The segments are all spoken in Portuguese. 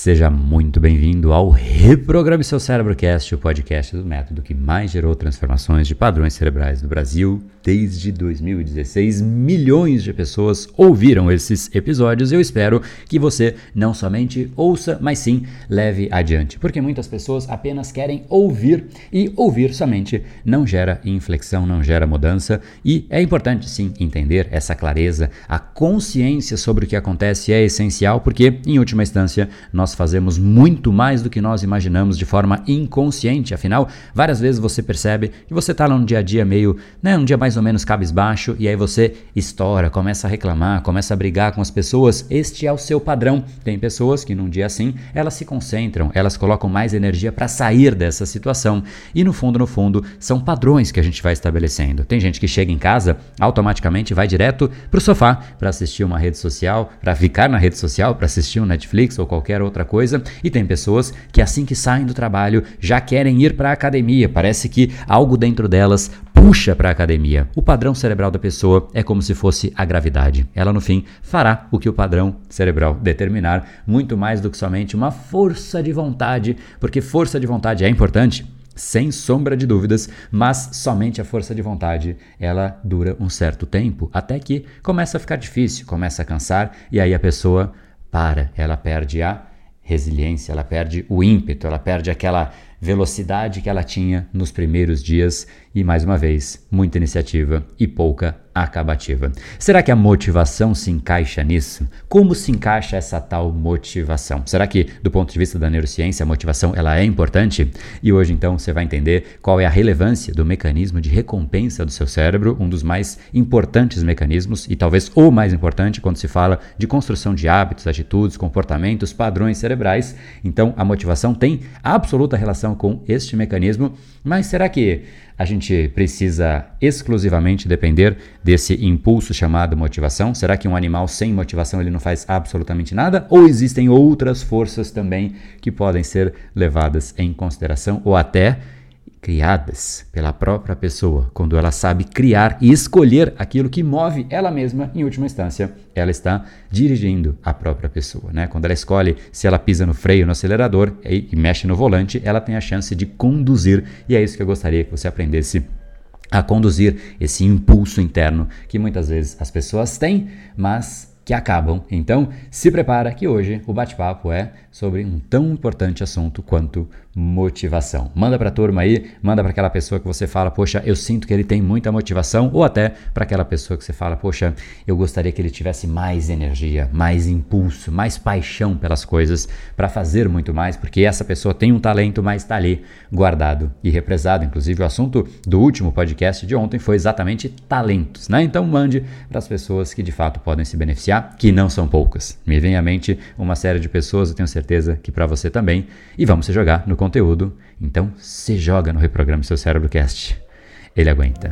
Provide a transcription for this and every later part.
Seja muito bem-vindo ao Reprograme Seu Cérebro Cast, o podcast do método que mais gerou transformações de padrões cerebrais no Brasil desde 2016. Milhões de pessoas ouviram esses episódios e eu espero que você não somente ouça, mas sim leve adiante, porque muitas pessoas apenas querem ouvir e ouvir somente não gera inflexão, não gera mudança e é importante sim entender essa clareza, a consciência sobre o que acontece é essencial, porque em última instância nós fazemos muito mais do que nós imaginamos de forma inconsciente. Afinal, várias vezes você percebe que você está num dia a dia meio, né, um dia mais ou menos cabisbaixo, e aí você estoura, começa a reclamar, começa a brigar com as pessoas. Este é o seu padrão. Tem pessoas que num dia assim, elas se concentram, elas colocam mais energia para sair dessa situação. E no fundo, no fundo, são padrões que a gente vai estabelecendo. Tem gente que chega em casa, automaticamente vai direto para o sofá para assistir uma rede social, para ficar na rede social, para assistir um Netflix ou qualquer outra coisa, e tem pessoas que assim que saem do trabalho já querem ir para a academia. Parece que algo dentro delas puxa para a academia. O padrão cerebral da pessoa é como se fosse a gravidade. Ela no fim fará o que o padrão cerebral determinar, muito mais do que somente uma força de vontade, porque força de vontade é importante sem sombra de dúvidas, mas somente a força de vontade ela dura um certo tempo, até que começa a ficar difícil, começa a cansar e aí a pessoa para, ela perde a resiliência, ela perde o ímpeto, ela perde aquela velocidade que ela tinha nos primeiros dias. E, mais uma vez, muita iniciativa e pouca acabativa. Será que a motivação se encaixa nisso? Como se encaixa essa tal motivação? Será que, do ponto de vista da neurociência, a motivação ela é importante? E hoje, então, você vai entender qual é a relevância do mecanismo de recompensa do seu cérebro, um dos mais importantes mecanismos e talvez o mais importante quando se fala de construção de hábitos, atitudes, comportamentos, padrões cerebrais. Então, a motivação tem absoluta relação com este mecanismo, mas será que a gente precisa exclusivamente depender desse impulso chamado motivação? Será que um animal sem motivação ele não faz absolutamente nada? Ou existem outras forças também que podem ser levadas em consideração ou até criadas pela própria pessoa, quando ela sabe criar e escolher aquilo que move ela mesma, em última instância, ela está dirigindo a própria pessoa. Né? Quando ela escolhe se ela pisa no freio, no acelerador e, e mexe no volante, ela tem a chance de conduzir, e é isso que eu gostaria que você aprendesse a conduzir esse impulso interno que muitas vezes as pessoas têm, mas que acabam. Então, se prepara que hoje o bate-papo é sobre um tão importante assunto quanto motivação. Manda para a turma aí, manda para aquela pessoa que você fala, poxa, eu sinto que ele tem muita motivação, ou até para aquela pessoa que você fala, poxa, eu gostaria que ele tivesse mais energia, mais impulso, mais paixão pelas coisas para fazer muito mais, porque essa pessoa tem um talento, mas está ali guardado e represado. Inclusive, o assunto do último podcast de ontem foi exatamente talentos, né? Então, mande para as pessoas que de fato podem se beneficiar, que não são poucas. Me vem à mente uma série de pessoas, eu tenho certeza que para você também, e vamos se jogar no conteúdo, então se joga no Reprograme Seu Cérebro Cast. Ele aguenta.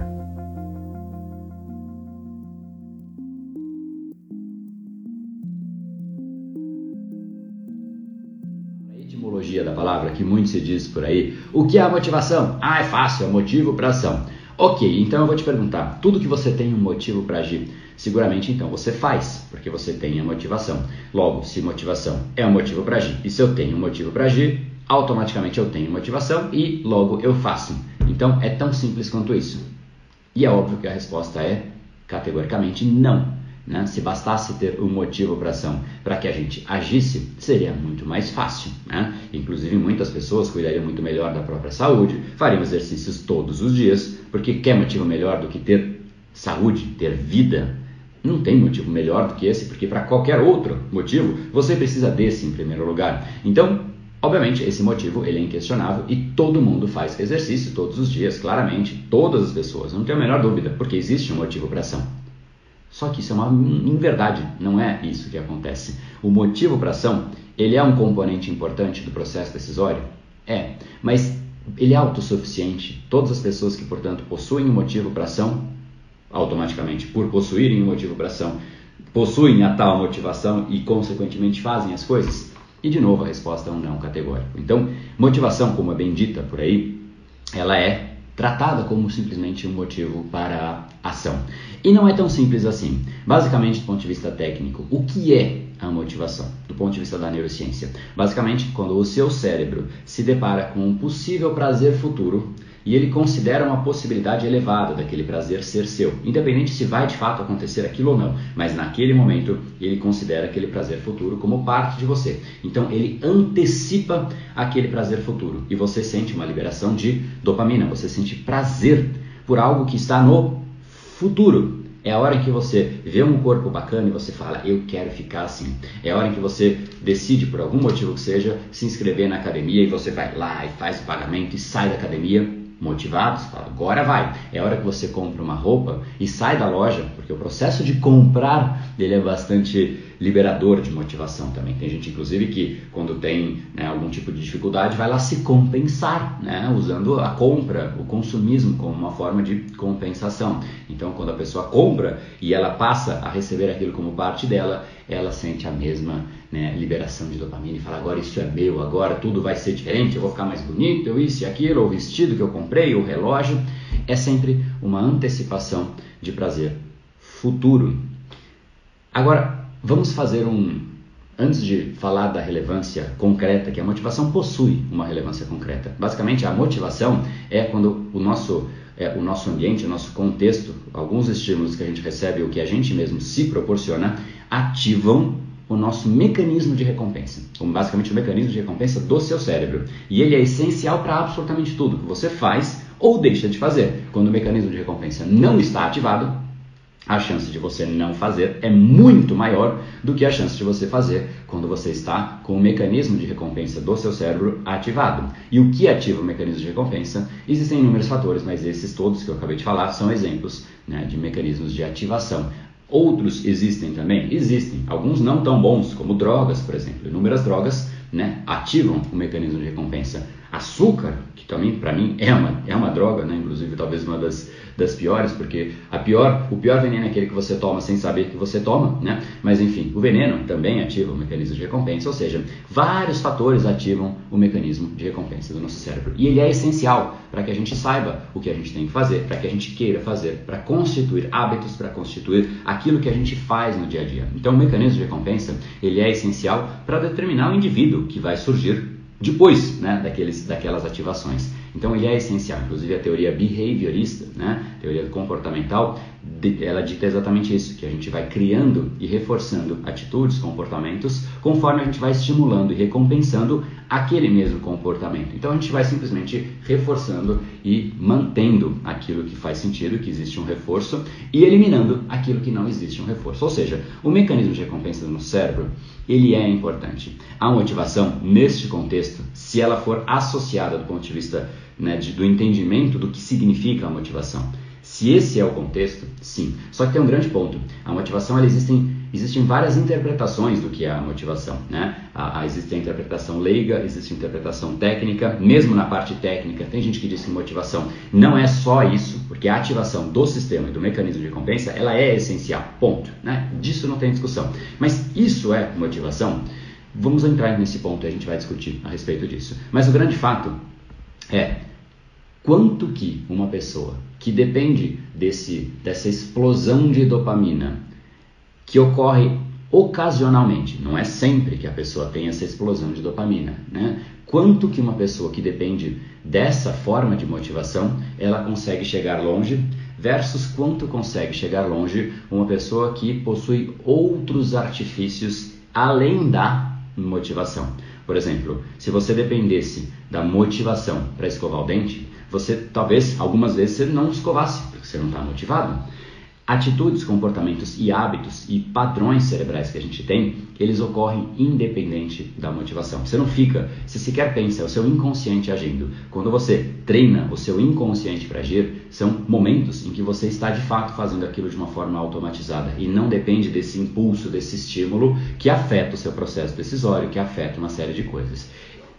A etimologia da palavra que muito se diz por aí. O que é a motivação? Ah, é fácil, é motivo para ação. Ok, então eu vou te perguntar: tudo que você tem um motivo para agir, seguramente então você faz, porque você tem a motivação. Logo, se motivação é um motivo para agir, e se eu tenho um motivo para agir, automaticamente eu tenho motivação e logo eu faço. Então é tão simples quanto isso. E é óbvio que a resposta é categoricamente não. Né? Se bastasse ter um motivo para ação para que a gente agisse, seria muito mais fácil. Né? Inclusive, muitas pessoas cuidariam muito melhor da própria saúde, fariam exercícios todos os dias, porque quer motivo melhor do que ter saúde, ter vida? Não tem motivo melhor do que esse, porque para qualquer outro motivo você precisa desse em primeiro lugar. Então, Obviamente, esse motivo ele é inquestionável e todo mundo faz exercício todos os dias, claramente, todas as pessoas, não tenho a menor dúvida, porque existe um motivo para ação. Só que isso é uma inverdade, não é isso que acontece. O motivo para ação, ele é um componente importante do processo decisório? É, mas ele é autossuficiente. Todas as pessoas que, portanto, possuem um motivo para ação, automaticamente, por possuírem um motivo para ação, possuem a tal motivação e, consequentemente, fazem as coisas? E de novo a resposta é um não categórico. Então, motivação, como é bem dita por aí, ela é tratada como simplesmente um motivo para a ação. E não é tão simples assim. Basicamente, do ponto de vista técnico, o que é a motivação, do ponto de vista da neurociência? Basicamente, quando o seu cérebro se depara com um possível prazer futuro, e ele considera uma possibilidade elevada daquele prazer ser seu, independente se vai de fato acontecer aquilo ou não, mas naquele momento ele considera aquele prazer futuro como parte de você. Então ele antecipa aquele prazer futuro e você sente uma liberação de dopamina, você sente prazer por algo que está no futuro. É a hora em que você vê um corpo bacana e você fala, eu quero ficar assim. É a hora em que você decide, por algum motivo que seja, se inscrever na academia e você vai lá e faz o pagamento e sai da academia motivados, fala, agora vai. É hora que você compra uma roupa e sai da loja, porque o processo de comprar ele é bastante liberador de motivação também. Tem gente, inclusive, que quando tem né, algum tipo de dificuldade vai lá se compensar, né, usando a compra, o consumismo como uma forma de compensação. Então, quando a pessoa compra e ela passa a receber aquilo como parte dela, ela sente a mesma né, liberação de dopamina e fala: agora isso é meu, agora tudo vai ser diferente, eu vou ficar mais bonito, eu isso e aquilo, o vestido que eu comprei, o relógio. É sempre uma antecipação de prazer futuro. Agora, vamos fazer um. Antes de falar da relevância concreta, que a motivação possui uma relevância concreta. Basicamente, a motivação é quando o nosso é, o nosso ambiente, o nosso contexto, alguns estímulos que a gente recebe, o que a gente mesmo se proporciona, ativam o nosso mecanismo de recompensa, basicamente o mecanismo de recompensa do seu cérebro. E ele é essencial para absolutamente tudo que você faz ou deixa de fazer. Quando o mecanismo de recompensa não está ativado, a chance de você não fazer é muito maior do que a chance de você fazer quando você está com o mecanismo de recompensa do seu cérebro ativado. E o que ativa o mecanismo de recompensa? Existem inúmeros fatores, mas esses todos que eu acabei de falar são exemplos né, de mecanismos de ativação. Outros existem também? Existem. Alguns não tão bons, como drogas, por exemplo. Inúmeras drogas né, ativam o mecanismo de recompensa. Açúcar, que também para mim é uma, é uma droga, né, inclusive talvez uma das das piores, porque a pior, o pior veneno é aquele que você toma sem saber que você toma, né? Mas enfim, o veneno também ativa o mecanismo de recompensa, ou seja, vários fatores ativam o mecanismo de recompensa do nosso cérebro. E ele é essencial para que a gente saiba o que a gente tem que fazer, para que a gente queira fazer, para constituir hábitos, para constituir aquilo que a gente faz no dia a dia. Então, o mecanismo de recompensa, ele é essencial para determinar o indivíduo que vai surgir depois né, daqueles, daquelas ativações. Então ele é essencial. Inclusive a teoria behaviorista, né, teoria comportamental, ela dita exatamente isso, que a gente vai criando e reforçando atitudes, comportamentos, conforme a gente vai estimulando e recompensando aquele mesmo comportamento. Então a gente vai simplesmente reforçando e mantendo aquilo que faz sentido, que existe um reforço, e eliminando aquilo que não existe um reforço. Ou seja, o mecanismo de recompensa no cérebro, ele é importante. A motivação, neste contexto, se ela for associada do ponto de vista né, de, do entendimento do que significa a motivação, se esse é o contexto, sim. Só que tem um grande ponto. A motivação, ela existem, existem várias interpretações do que é a motivação. Né? A, a, existe a interpretação leiga, existe a interpretação técnica. Mesmo na parte técnica, tem gente que diz que motivação não é só isso, porque a ativação do sistema e do mecanismo de recompensa, ela é essencial. Ponto. Né? Disso não tem discussão. Mas isso é motivação? Vamos entrar nesse ponto e a gente vai discutir a respeito disso. Mas o grande fato é quanto que uma pessoa que depende desse, dessa explosão de dopamina que ocorre ocasionalmente, não é sempre que a pessoa tem essa explosão de dopamina, né? Quanto que uma pessoa que depende dessa forma de motivação, ela consegue chegar longe versus quanto consegue chegar longe uma pessoa que possui outros artifícios além da motivação. Por exemplo, se você dependesse da motivação para escovar o dente, você talvez algumas vezes você não escovasse, porque você não está motivado. Atitudes, comportamentos e hábitos e padrões cerebrais que a gente tem, eles ocorrem independente da motivação. Você não fica, se sequer pensa, é o seu inconsciente agindo. Quando você treina o seu inconsciente para agir, são momentos em que você está de fato fazendo aquilo de uma forma automatizada e não depende desse impulso, desse estímulo que afeta o seu processo decisório, que afeta uma série de coisas.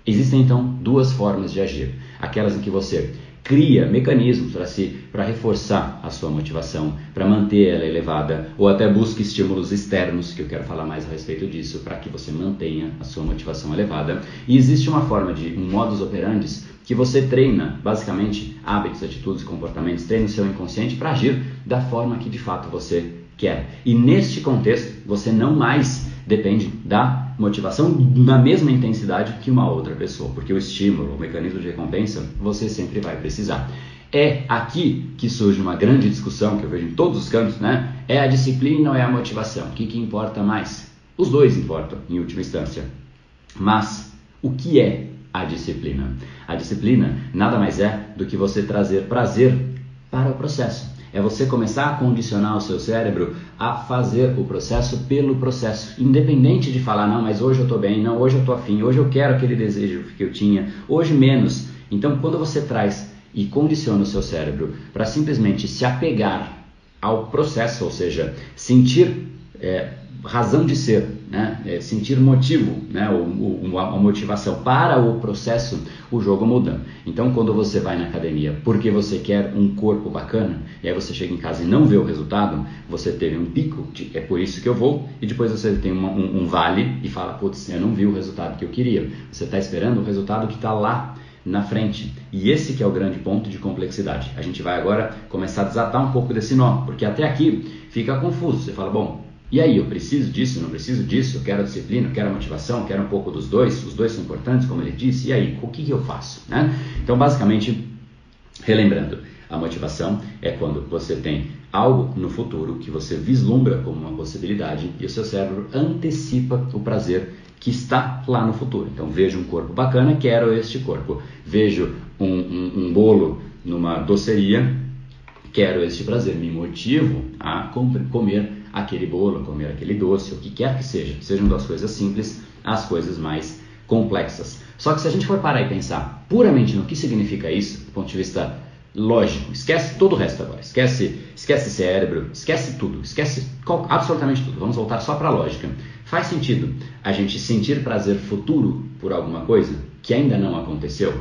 Existem então duas formas de agir: aquelas em que você cria mecanismos para se para reforçar a sua motivação, para manter ela elevada, ou até busca estímulos externos, que eu quero falar mais a respeito disso, para que você mantenha a sua motivação elevada. E existe uma forma de um modus operandi que você treina, basicamente, hábitos, atitudes, comportamentos, treina o seu inconsciente para agir da forma que de fato você quer. E neste contexto, você não mais depende da motivação na mesma intensidade que uma outra pessoa, porque o estímulo, o mecanismo de recompensa, você sempre vai precisar. É aqui que surge uma grande discussão que eu vejo em todos os campos, né? É a disciplina ou é a motivação? O que, que importa mais? Os dois importam, em última instância. Mas o que é a disciplina? A disciplina nada mais é do que você trazer prazer para o processo. É você começar a condicionar o seu cérebro a fazer o processo pelo processo, independente de falar, não, mas hoje eu estou bem, não, hoje eu estou afim, hoje eu quero aquele desejo que eu tinha, hoje menos. Então, quando você traz e condiciona o seu cérebro para simplesmente se apegar ao processo, ou seja, sentir é, razão de ser, né? É sentir motivo, né? O, o, a motivação para o processo, o jogo muda. Então, quando você vai na academia porque você quer um corpo bacana, e aí você chega em casa e não vê o resultado, você teve um pico de é por isso que eu vou, e depois você tem uma, um, um, vale e fala, putz, eu não vi o resultado que eu queria. Você está esperando o resultado que está lá na frente. E esse que é o grande ponto de complexidade. A gente vai agora começar a desatar um pouco desse nó, porque até aqui fica confuso. Você fala, bom, e aí, eu preciso disso, não preciso disso, eu quero a disciplina, eu quero a motivação, eu quero um pouco dos dois, os dois são importantes, como ele disse, e aí, o que, que eu faço? Né? Então, basicamente, relembrando, a motivação é quando você tem algo no futuro que você vislumbra como uma possibilidade e o seu cérebro antecipa o prazer que está lá no futuro. Então, vejo um corpo bacana, quero este corpo. Vejo um, um, um bolo numa doceria, quero este prazer, me motivo a comer aquele bolo, comer aquele doce, o que quer que seja, sejam das coisas simples às coisas mais complexas. Só que se a gente for parar e pensar puramente no que significa isso, do ponto de vista lógico, esquece todo o resto agora, esquece, esquece cérebro, esquece tudo, esquece absolutamente tudo. Vamos voltar só para a lógica. Faz sentido a gente sentir prazer futuro por alguma coisa que ainda não aconteceu?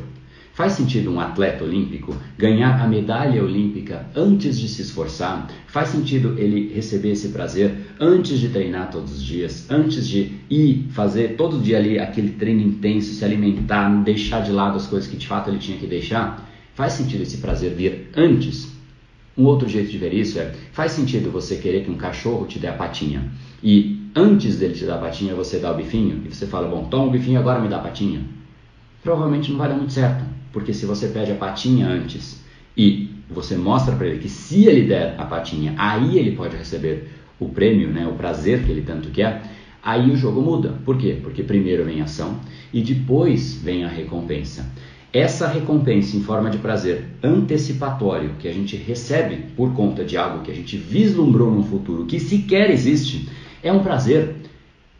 Faz sentido um atleta olímpico ganhar a medalha olímpica antes de se esforçar? Faz sentido ele receber esse prazer antes de treinar todos os dias, antes de ir fazer todo dia ali aquele treino intenso, se alimentar, deixar de lado as coisas que de fato ele tinha que deixar? Faz sentido esse prazer vir antes? Um outro jeito de ver isso é: faz sentido você querer que um cachorro te dê a patinha e antes dele te dar a patinha você dá o bifinho e você fala, bom, toma o bifinho agora me dá a patinha? Provavelmente não vai dar muito certo porque se você pede a patinha antes e você mostra para ele que se ele der a patinha, aí ele pode receber o prêmio, né, o prazer que ele tanto quer, aí o jogo muda. Por quê? Porque primeiro vem a ação e depois vem a recompensa. Essa recompensa em forma de prazer antecipatório que a gente recebe por conta de algo que a gente vislumbrou no futuro, que sequer existe, é um prazer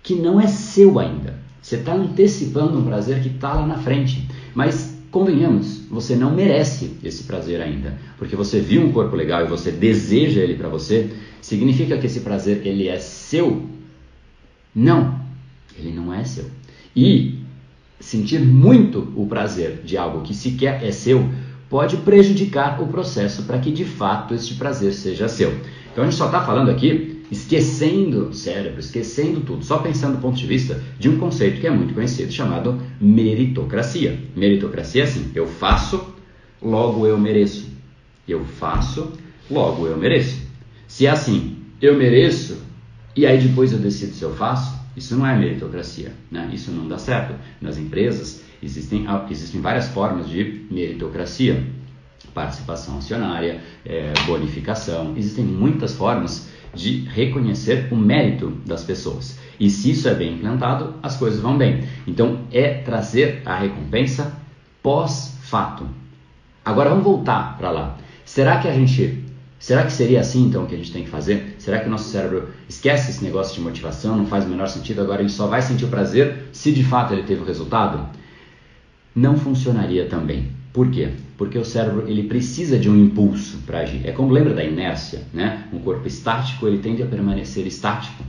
que não é seu ainda. Você está antecipando um prazer que está lá na frente. Mas convenhamos, você não merece esse prazer ainda, porque você viu um corpo legal e você deseja ele para você, significa que esse prazer ele é seu? Não, ele não é seu. E sentir muito o prazer de algo que sequer é seu pode prejudicar o processo para que de fato este prazer seja seu. Então a gente só está falando aqui esquecendo o cérebro, esquecendo tudo, só pensando do ponto de vista de um conceito que é muito conhecido chamado meritocracia. Meritocracia é assim: eu faço, logo eu mereço. Eu faço, logo eu mereço. Se é assim, eu mereço e aí depois eu decido se eu faço, isso não é meritocracia, né? Isso não dá certo. Nas empresas existem, existem várias formas de meritocracia. Participação acionária, é, bonificação, existem muitas formas de reconhecer o mérito das pessoas. E se isso é bem implantado, as coisas vão bem. Então, é trazer a recompensa pós-fato. Agora vamos voltar para lá. Será que a gente Será que seria assim então que a gente tem que fazer? Será que o nosso cérebro esquece esse negócio de motivação, não faz o menor sentido, agora ele só vai sentir o prazer se de fato ele teve o resultado? Não funcionaria também. Por quê? Porque o cérebro ele precisa de um impulso para agir. É como lembra da inércia, né? Um corpo estático ele tende a permanecer estático.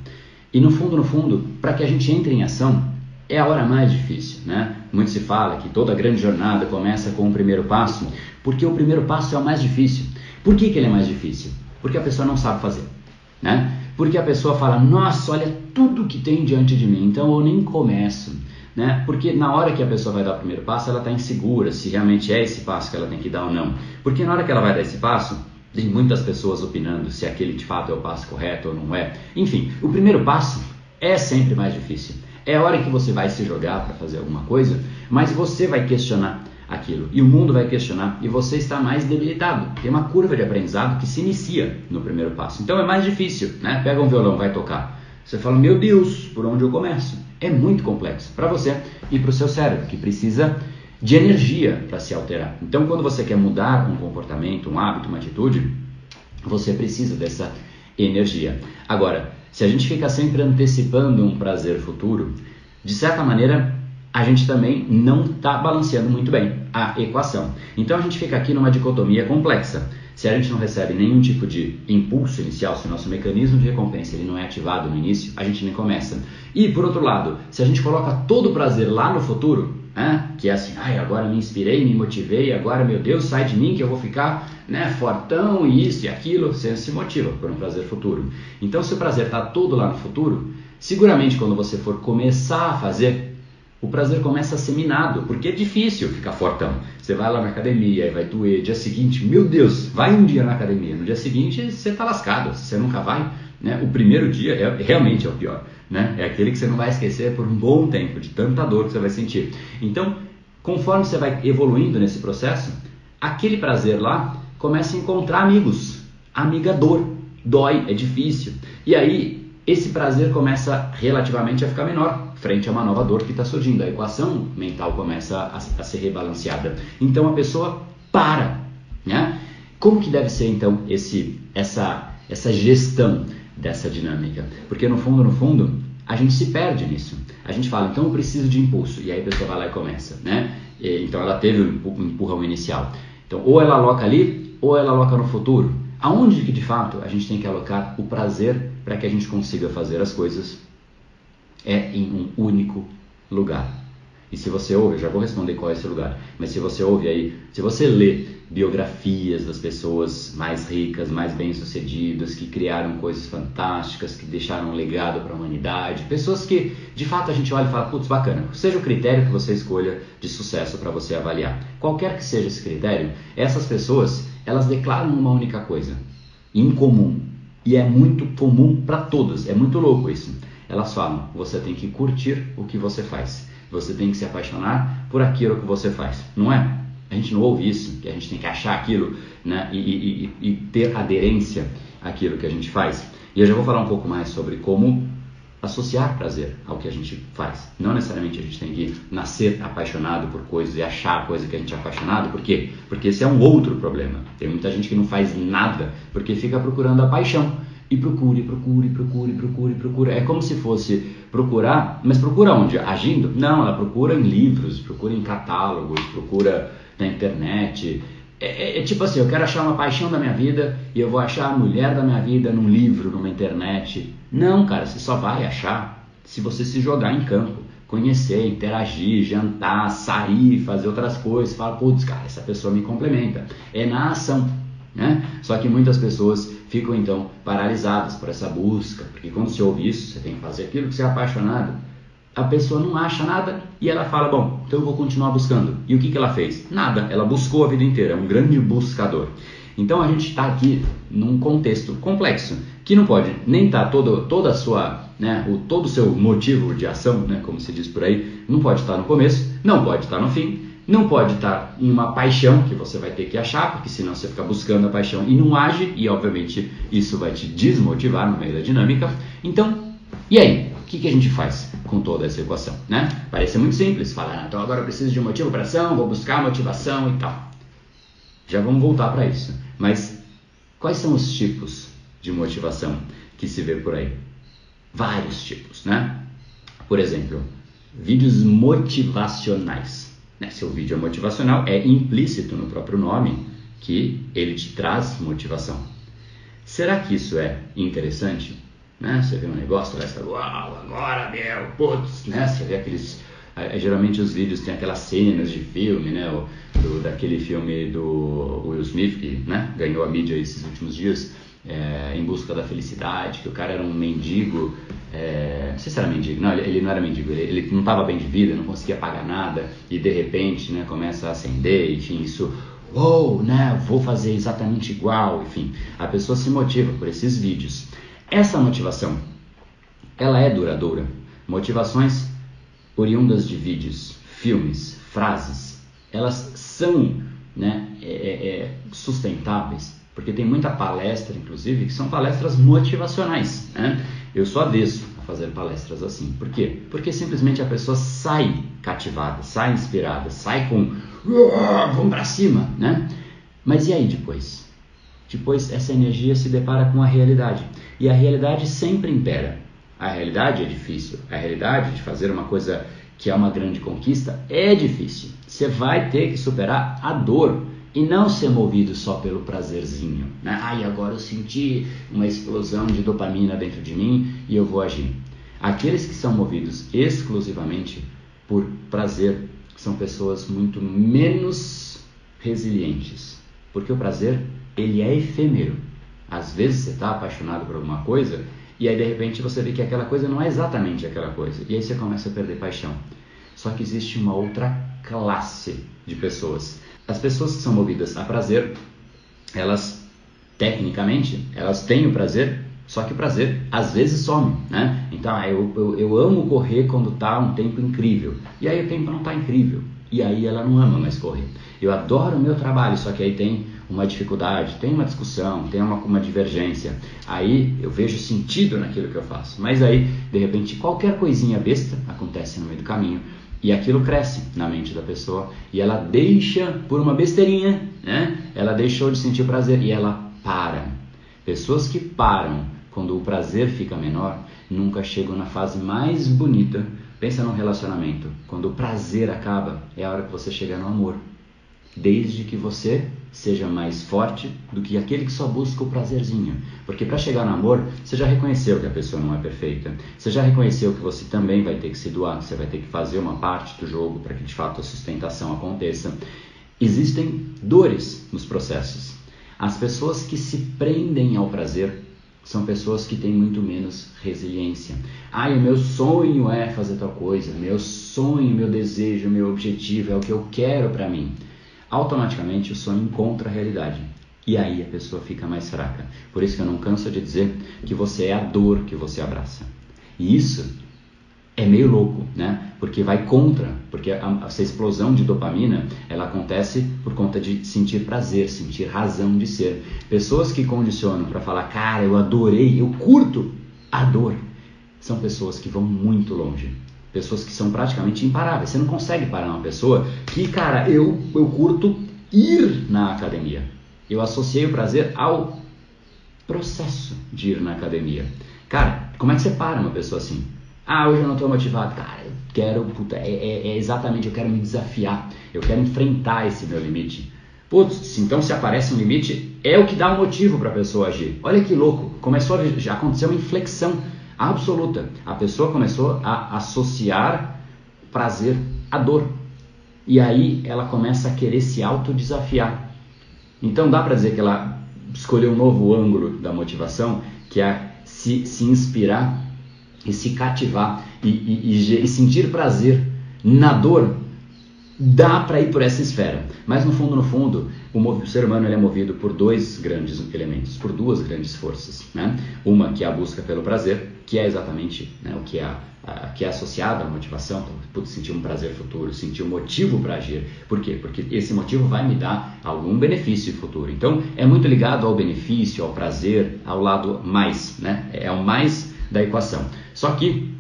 E no fundo, no fundo, para que a gente entre em ação, é a hora mais difícil, né? Muito se fala que toda grande jornada começa com o primeiro passo, porque o primeiro passo é o mais difícil. Por que, que ele é mais difícil? Porque a pessoa não sabe fazer, né? Porque a pessoa fala, nossa, olha tudo que tem diante de mim, então eu nem começo. Né? Porque na hora que a pessoa vai dar o primeiro passo, ela está insegura se realmente é esse passo que ela tem que dar ou não. Porque na hora que ela vai dar esse passo, tem muitas pessoas opinando se aquele de fato é o passo correto ou não é. Enfim, o primeiro passo é sempre mais difícil. É a hora que você vai se jogar para fazer alguma coisa, mas você vai questionar aquilo e o mundo vai questionar e você está mais debilitado. Tem uma curva de aprendizado que se inicia no primeiro passo. Então é mais difícil, né? Pega um violão, vai tocar. Você fala, meu Deus, por onde eu começo? É muito complexo para você e para o seu cérebro, que precisa de energia para se alterar. Então, quando você quer mudar um comportamento, um hábito, uma atitude, você precisa dessa energia. Agora, se a gente fica sempre antecipando um prazer futuro, de certa maneira a gente também não está balanceando muito bem a equação. Então a gente fica aqui numa dicotomia complexa. Se a gente não recebe nenhum tipo de impulso inicial, se o nosso mecanismo de recompensa ele não é ativado no início, a gente nem começa. E por outro lado, se a gente coloca todo o prazer lá no futuro, né, que é assim, ai, agora me inspirei, me motivei, agora meu Deus, sai de mim que eu vou ficar né, fortão e isso e aquilo, você se motiva por um prazer futuro. Então, se o prazer está todo lá no futuro, seguramente quando você for começar a fazer, o prazer começa a ser minado, porque é difícil ficar fortão. Você vai lá na academia e vai doer, dia seguinte, meu Deus, vai um dia na academia, no dia seguinte você está lascado, você nunca vai. Né? O primeiro dia é, realmente é o pior, né? é aquele que você não vai esquecer por um bom tempo, de tanta dor que você vai sentir. Então, conforme você vai evoluindo nesse processo, aquele prazer lá começa a encontrar amigos, amiga dor, dói, é difícil. E aí, esse prazer começa relativamente a ficar menor, frente a uma nova dor que está surgindo. A equação mental começa a, a, ser rebalanceada. Então a pessoa para. Né? Como que deve ser então esse, essa, essa gestão dessa dinâmica? Porque no fundo, no fundo, a gente se perde nisso. A gente fala, então eu preciso de impulso. E aí a pessoa vai lá e começa. Né? E, então ela teve um empurrão inicial. Então ou ela aloca ali, ou ela aloca no futuro. Aonde que de fato a gente tem que alocar o prazer para que a gente consiga fazer as coisas é em um único lugar. E se você ouve, eu já vou responder qual é esse lugar, mas se você ouve aí, se você lê biografias das pessoas mais ricas, mais bem-sucedidas, que criaram coisas fantásticas, que deixaram um legado para a humanidade, pessoas que de fato a gente olha e fala, putz, bacana, seja o critério que você escolha de sucesso para você avaliar. Qualquer que seja esse critério, essas pessoas, elas declaram uma única coisa, incomum, e é muito comum para todas, é muito louco isso elas falam: você tem que curtir o que você faz, você tem que se apaixonar por aquilo que você faz, não é? A gente não ouve isso, que a gente tem que achar aquilo né, e, e, e ter aderência àquilo que a gente faz. E eu já vou falar um pouco mais sobre como associar prazer ao que a gente faz. Não necessariamente a gente tem que nascer apaixonado por coisas e achar a coisa que a gente é apaixonado. Por quê? Porque esse é um outro problema. Tem muita gente que não faz nada porque fica procurando a paixão e procure, procure, procure, procure, procure. É como se fosse procurar, mas procura onde? Agindo? Não, ela procura em livros, procura em catálogos, procura na internet. É, é, é, tipo assim, eu quero achar uma paixão da minha vida e eu vou achar a mulher da minha vida num livro, numa internet. Não, cara, você só vai achar se você se jogar em campo, conhecer, interagir, jantar, sair, fazer outras coisas. Fala, putz, cara, essa pessoa me complementa. É na ação, né? Só que muitas pessoas ficam então paralisadas por essa busca, porque quando você ouve isso, você tem que fazer aquilo que você é apaixonado. A pessoa não acha nada e ela fala: Bom, então eu vou continuar buscando. E o que, que ela fez? Nada, ela buscou a vida inteira, é um grande buscador. Então a gente está aqui num contexto complexo que não pode nem estar tá todo, toda a sua, né, o, todo o seu motivo de ação, né, como se diz por aí, não pode estar no começo, não pode estar no fim não pode estar em uma paixão que você vai ter que achar, porque senão você fica buscando a paixão e não age, e obviamente isso vai te desmotivar no meio da dinâmica. Então, e aí? O que, que a gente faz com toda essa equação? Né? Parece muito simples, falar, ah, então agora eu preciso de um motivo para ação, vou buscar motivação e tal. Já vamos voltar para isso. Mas quais são os tipos de motivação que se vê por aí? Vários tipos, né? Por exemplo, vídeos motivacionais. Né? Seu vídeo é motivacional, é implícito no próprio nome que ele te traz motivação. Será que isso é interessante? né? Você vê um negócio, parece, uau, agora, meu, putz, né? Você vê aqueles... Geralmente os vídeos têm aquelas cenas de filme, né? O, do, daquele filme do Will Smith, que né? ganhou a mídia esses últimos dias, é, Em Busca da Felicidade, que o cara era um mendigo, é, não sei se era mendigo, não, ele, ele não era mendigo, ele, ele não estava bem de vida, não conseguia pagar nada, e de repente né, começa a acender, enfim, isso uou, né, vou fazer exatamente igual, enfim, a pessoa se motiva por esses vídeos. Essa motivação, ela é duradoura. Motivações oriundas de vídeos, filmes, frases, elas são né, é, é, é sustentáveis, porque tem muita palestra, inclusive, que são palestras motivacionais. Né? Eu sou avesso a fazer palestras assim. Por quê? Porque simplesmente a pessoa sai cativada, sai inspirada, sai com vamos para cima, né? Mas e aí depois? Depois essa energia se depara com a realidade. E a realidade sempre impera. A realidade é difícil. A realidade de fazer uma coisa que é uma grande conquista é difícil. Você vai ter que superar a dor e não ser movido só pelo prazerzinho. Né? Ai, agora eu senti uma explosão de dopamina dentro de mim e eu vou agir. Aqueles que são movidos exclusivamente por prazer são pessoas muito menos resilientes, porque o prazer ele é efêmero. Às vezes você está apaixonado por alguma coisa e aí de repente você vê que aquela coisa não é exatamente aquela coisa e aí você começa a perder paixão. Só que existe uma outra classe de pessoas. As pessoas que são movidas a prazer, elas tecnicamente elas têm o prazer só que o prazer às vezes some, né? Então, ah, eu, eu, eu amo correr quando tá um tempo incrível. E aí o tempo não tá incrível. E aí ela não ama mais correr. Eu adoro o meu trabalho, só que aí tem uma dificuldade, tem uma discussão, tem uma, uma divergência. Aí eu vejo sentido naquilo que eu faço. Mas aí, de repente, qualquer coisinha besta acontece no meio do caminho. E aquilo cresce na mente da pessoa e ela deixa, por uma besteirinha, né? Ela deixou de sentir prazer e ela para. Pessoas que param quando o prazer fica menor, nunca chegam na fase mais bonita. Pensa num relacionamento. Quando o prazer acaba, é a hora que você chega no amor. Desde que você seja mais forte do que aquele que só busca o prazerzinho. Porque para chegar no amor, você já reconheceu que a pessoa não é perfeita. Você já reconheceu que você também vai ter que se doar, você vai ter que fazer uma parte do jogo para que de fato a sustentação aconteça. Existem dores nos processos. As pessoas que se prendem ao prazer são pessoas que têm muito menos resiliência. Ah, o meu sonho é fazer tal coisa, meu sonho, meu desejo, meu objetivo é o que eu quero para mim. Automaticamente o sonho encontra a realidade. E aí a pessoa fica mais fraca. Por isso que eu não canso de dizer que você é a dor que você abraça. E isso é meio louco, né? Porque vai contra, porque a, essa explosão de dopamina, ela acontece por conta de sentir prazer, sentir razão de ser. Pessoas que condicionam para falar, cara, eu adorei, eu curto a dor, são pessoas que vão muito longe. Pessoas que são praticamente imparáveis. Você não consegue parar uma pessoa que, cara, eu, eu curto ir na academia. Eu associei o prazer ao processo de ir na academia. Cara, como é que você para uma pessoa assim? Ah, hoje eu não estou motivado. Cara, eu quero, puta, é, é, é, exatamente, eu quero me desafiar. Eu quero enfrentar esse meu limite. Putz, então se aparece um limite, é o que dá um motivo para a pessoa agir. Olha que louco, começou a, já aconteceu uma inflexão absoluta. A pessoa começou a associar prazer à dor. E aí ela começa a querer se autodesafiar. Então dá para dizer que ela escolheu um novo ângulo da motivação, que é se, se inspirar e se cativar e, e, e sentir prazer na dor, dá para ir por essa esfera. Mas no fundo, no fundo, o, ser humano é movido por dois grandes elementos, por duas grandes forças. Né? Uma que é a busca pelo prazer, que é exatamente né, o que é, a, que é associado à motivação. Então, sentir um prazer futuro, sentir um motivo para agir. Por quê? Porque esse motivo vai me dar algum benefício futuro. Então, é muito ligado ao benefício, ao prazer, ao lado mais. Né? É o mais da equação. Só que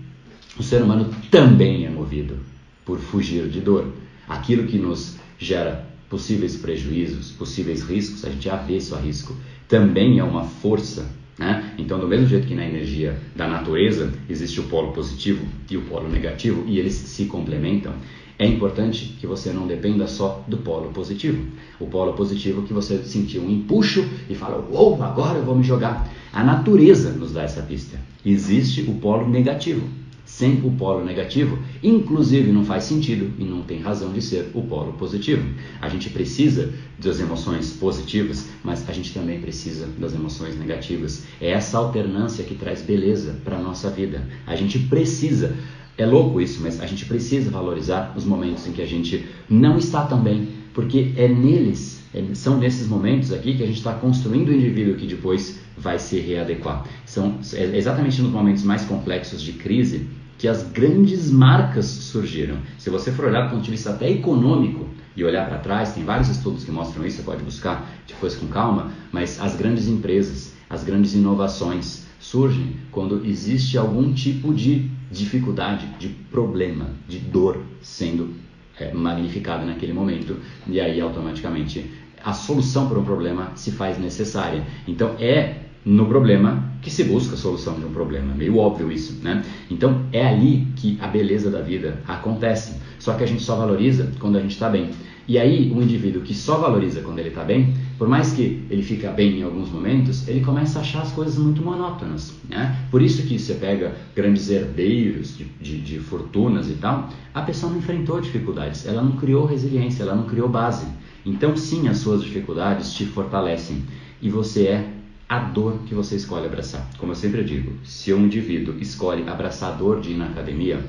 o ser humano também é movido por fugir de dor. Aquilo que nos gera possíveis prejuízos, possíveis riscos, a gente é avesso a risco, também é uma força. Né? Então, do mesmo jeito que na energia da natureza existe o polo positivo e o polo negativo e eles se complementam, É importante que você não dependa só do polo positivo. O polo positivo que você sentiu um empuxo e fala, uou, agora eu vou me jogar. A natureza nos dá essa pista. Existe o polo negativo. Sem o polo negativo, inclusive não faz sentido e não tem razão de ser o polo positivo. A gente precisa das emoções positivas, mas a gente também precisa das emoções negativas. É essa alternância que traz beleza para a nossa vida. A gente precisa é louco isso, mas a gente precisa valorizar os momentos em que a gente não está tão bem, porque é neles, são nesses momentos aqui que a gente está construindo o indivíduo que depois vai se readequar. São é exatamente nos momentos mais complexos de crise que as grandes marcas surgiram. Se você for olhar do ponto de vista até econômico e olhar para trás, tem vários estudos que mostram isso, você pode buscar depois com calma, mas as grandes empresas, as grandes inovações surgem quando existe algum tipo de dificuldade, de problema, de dor sendo é, magnificada naquele momento, e aí automaticamente a solução para um problema se faz necessária. Então é no problema que se busca a solução de um problema, meio óbvio isso, né? Então é ali que a beleza da vida acontece. Só que a gente só valoriza quando a gente está bem. E aí, um indivíduo que só valoriza quando ele está bem, por mais que ele fica bem em alguns momentos, ele começa a achar as coisas muito monótonas. Né? Por isso que você pega grandes herdeiros de, de, de fortunas e tal, a pessoa não enfrentou dificuldades, ela não criou resiliência, ela não criou base. Então, sim, as suas dificuldades te fortalecem e você é a dor que você escolhe abraçar. Como eu sempre digo, se um indivíduo escolhe abraçar a dor de ir na academia,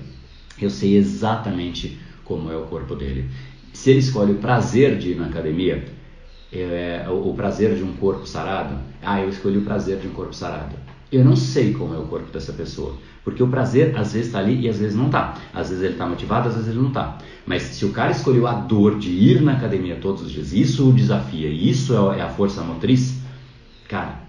eu sei exatamente como é o corpo dele. Se ele escolhe o prazer de ir na academia, é, o, prazer de um corpo sarado, ah, eu escolhi o prazer de um corpo sarado. Eu não sei como é o corpo dessa pessoa, porque o prazer às vezes está ali e às vezes não está. Às vezes ele está motivado, às vezes ele não está. Mas se o cara escolheu a dor de ir na academia todos os dias, isso o desafia, isso é, é a força motriz, cara,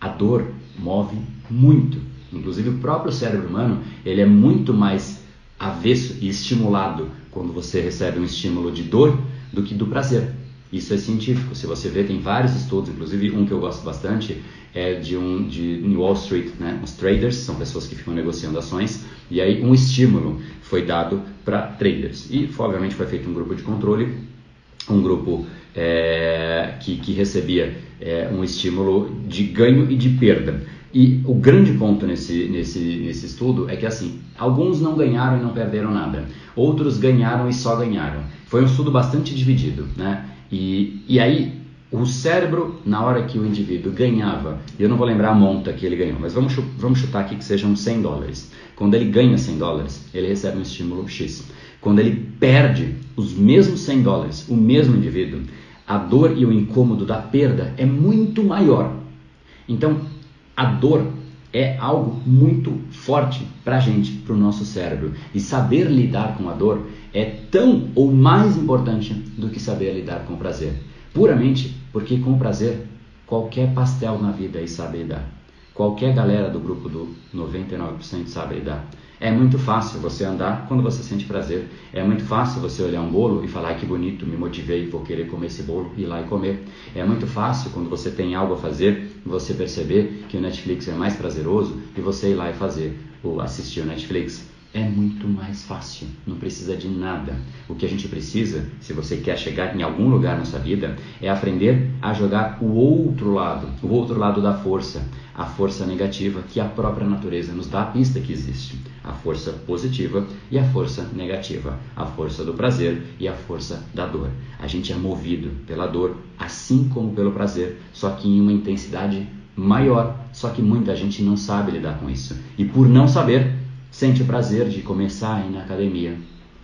a dor move muito. Inclusive o próprio cérebro humano ele é muito mais avesso e estimulado quando você recebe um estímulo de dor do que do prazer. Isso é científico. Se você vê, tem vários estudos, inclusive um que eu gosto bastante é de um de Wall Street, né? Os traders são pessoas que ficam negociando ações e aí um estímulo foi dado para traders e obviamente foi feito um grupo de controle, um grupo é, que, que recebia é, um estímulo de ganho e de perda. E o grande ponto nesse, nesse, nesse estudo é que assim, alguns não ganharam e não perderam nada, outros ganharam e só ganharam. Foi um estudo bastante dividido, né? E, e aí, o cérebro, na hora que o indivíduo ganhava, eu não vou lembrar a monta que ele ganhou, mas vamos, vamos chutar aqui que sejam 100 dólares. Quando ele ganha 100 dólares, ele recebe um estímulo X. Quando ele perde os mesmos 100 dólares, o mesmo indivíduo, a dor e o incômodo da perda é muito maior. Então, a dor é algo muito forte para a gente, para o nosso cérebro. E saber lidar com a dor é tão ou mais importante do que saber lidar com o prazer. Puramente porque com prazer, qualquer pastel na vida aí sabe lidar. Qualquer galera do grupo do 99% sabe lidar. É muito fácil você andar quando você sente prazer. É muito fácil você olhar um bolo e falar que bonito, me motivei, vou querer comer esse bolo e ir lá e comer. É muito fácil quando você tem algo a fazer você perceber que o Netflix é mais prazeroso e você ir lá e fazer ou assistir o Netflix é muito mais fácil, não precisa de nada. O que a gente precisa, se você quer chegar em algum lugar na sua vida, é aprender a jogar o outro lado, o outro lado da força, a força negativa que a própria natureza nos dá a pista que existe, a força positiva e a força negativa, a força do prazer e a força da dor. A gente é movido pela dor, assim como pelo prazer, só que em uma intensidade maior, só que muita gente não sabe lidar com isso. E por não saber, sente o prazer de começar a ir na academia.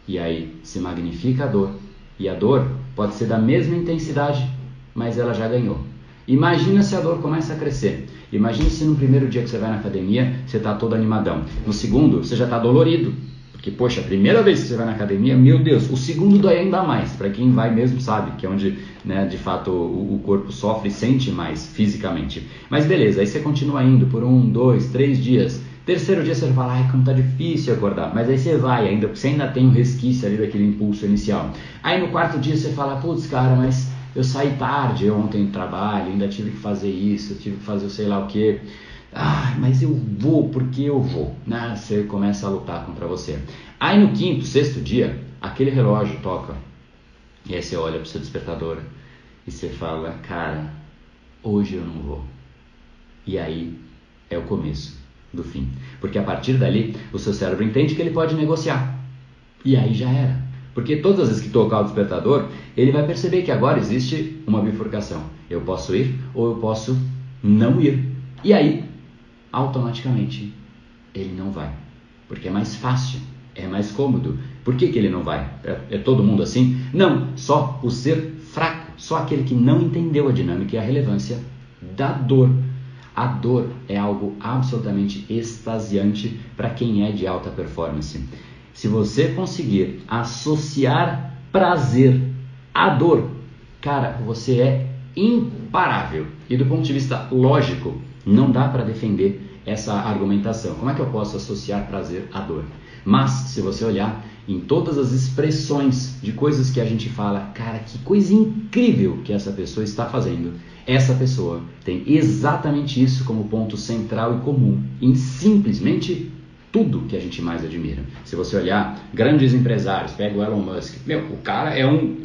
E aí se magnifica a dor. E a dor pode ser da mesma intensidade, mas ela já ganhou. Imagina se a dor começa a crescer. Imagina se no primeiro dia que você vai na academia, você está todo animadão. No segundo, você já está dolorido. Porque, poxa, a primeira vez que você vai na academia, meu Deus, o segundo dói ainda mais. Para quem vai mesmo sabe, que é onde, né, de fato, o, o, corpo sofre e sente mais fisicamente. Mas beleza, aí você continua indo por um, dois, três dias. Terceiro dia você fala, ai, como tá difícil acordar. Mas aí você vai ainda, porque você ainda tem um resquício ali daquele impulso inicial. Aí no quarto dia você fala, putz, cara, mas eu saí tarde ontem do trabalho, ainda tive que fazer isso, tive que fazer sei lá o que. Ah, mas eu vou porque eu vou. Né? Você começa a lutar contra você. Aí no quinto, sexto dia, aquele relógio toca. E aí você olha para o seu despertador e você fala, cara, hoje eu não vou. E aí é o começo do fim. Porque a partir dali, o seu cérebro entende que ele pode negociar. E aí já era. Porque todas as vezes que tocar o despertador, ele vai perceber que agora existe uma bifurcação. Eu posso ir ou eu posso não ir. E aí, automaticamente, ele não vai. Porque é mais fácil, é mais cômodo. Por que, que ele não vai? É, é todo mundo assim? Não, só o ser fraco, só aquele que não entendeu a dinâmica e a relevância da dor. A dor é algo absolutamente extasiante para quem é de alta performance. Se você conseguir associar prazer à dor, cara, você é imparável. E do ponto de vista lógico, não dá para defender essa argumentação. Como é que eu posso associar prazer à dor? Mas, se você olhar em todas as expressões de coisas que a gente fala, cara, que coisa incrível que essa pessoa está fazendo. Essa pessoa tem exatamente isso como ponto central e comum em simplesmente tudo que a gente mais admira. Se você olhar grandes empresários, pega o Elon Musk, meu, o cara é um,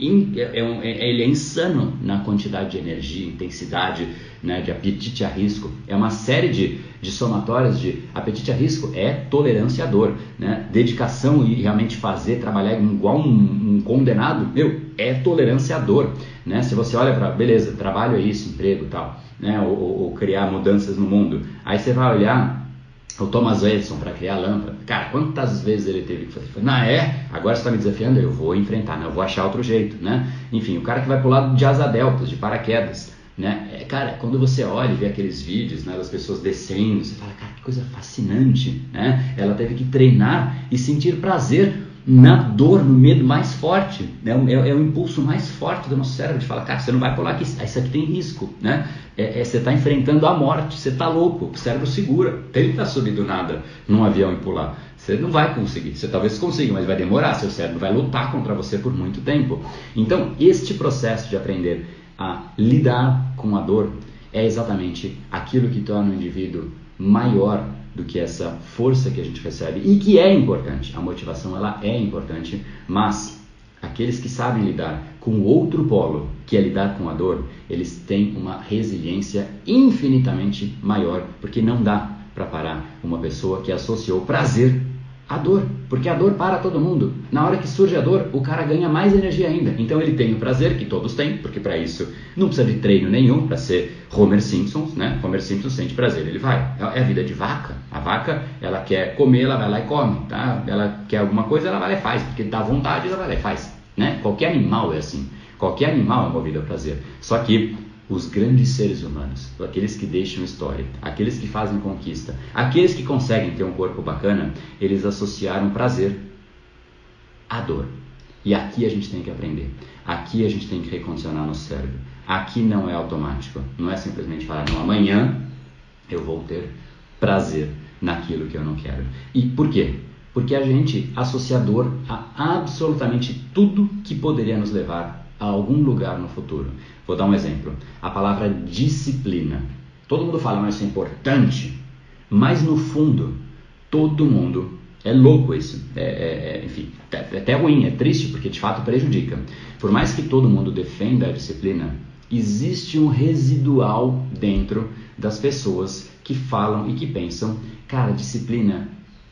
é um é, ele é insano na quantidade de energia, intensidade, né, de apetite a risco. É uma série de, de somatórias de apetite a risco é tolerância à dor, né? Dedicação e realmente fazer, trabalhar igual um, um condenado, meu, é tolerância à dor, né? Se você olha para, beleza, trabalho é isso, emprego, tal, né? Ou, ou, ou criar mudanças no mundo. Aí você vai olhar o Thomas Edison para criar a lâmpada. Cara, quantas vezes ele teve que fazer? Não, é? Agora você está me desafiando? Eu vou enfrentar, né? eu vou achar outro jeito, né? Enfim, o cara que vai para o lado de asa deltas, de paraquedas, né? É, cara, quando você olha e vê aqueles vídeos né, das pessoas descendo, você fala, cara, que coisa fascinante, né? Ela teve que treinar e sentir prazer na dor, no medo mais forte, né? é, é, o impulso mais forte do nosso cérebro de falar, cara, você não vai pular aqui, isso aqui tem risco, né? É, é, você está enfrentando a morte, você está louco, o cérebro segura, tenta subir do nada num avião e pular, você não vai conseguir, você talvez consiga, mas vai demorar, seu cérebro vai lutar contra você por muito tempo. Então, este processo de aprender a lidar com a dor é exatamente aquilo que torna o indivíduo maior do que essa força que a gente recebe e que é importante. A motivação ela é importante, mas aqueles que sabem lidar com o outro polo, que é lidar com a dor, eles têm uma resiliência infinitamente maior, porque não dá para parar uma pessoa que associou prazer a dor, porque a dor para todo mundo. Na hora que surge a dor, o cara ganha mais energia ainda. Então ele tem o prazer que todos têm, porque para isso não precisa de treino nenhum para ser Homer Simpson, né? Homer Simpson sente prazer, ele vai. É a vida de vaca. A vaca, ela quer comer, ela vai lá e come, tá? Ela quer alguma coisa, ela vai lá e faz, porque dá vontade, ela vai lá e faz, né? Qualquer animal é assim. Qualquer animal é movido a prazer. Só que os grandes seres humanos, aqueles que deixam história, aqueles que fazem conquista, aqueles que conseguem ter um corpo bacana, eles associaram prazer à dor. E aqui a gente tem que aprender. Aqui a gente tem que recondicionar nosso cérebro. Aqui não é automático. Não é simplesmente falar, não, amanhã eu vou ter prazer naquilo que eu não quero. E por quê? Porque a gente associa dor a absolutamente tudo que poderia nos levar a algum lugar no futuro. Vou dar um exemplo. A palavra disciplina. Todo mundo fala, mas isso é importante. Mas no fundo, todo mundo é louco isso. É, é, é enfim, é, é até ruim, é triste, porque de fato prejudica. Por mais que todo mundo defenda a disciplina, existe um residual dentro das pessoas que falam e que pensam, cara, disciplina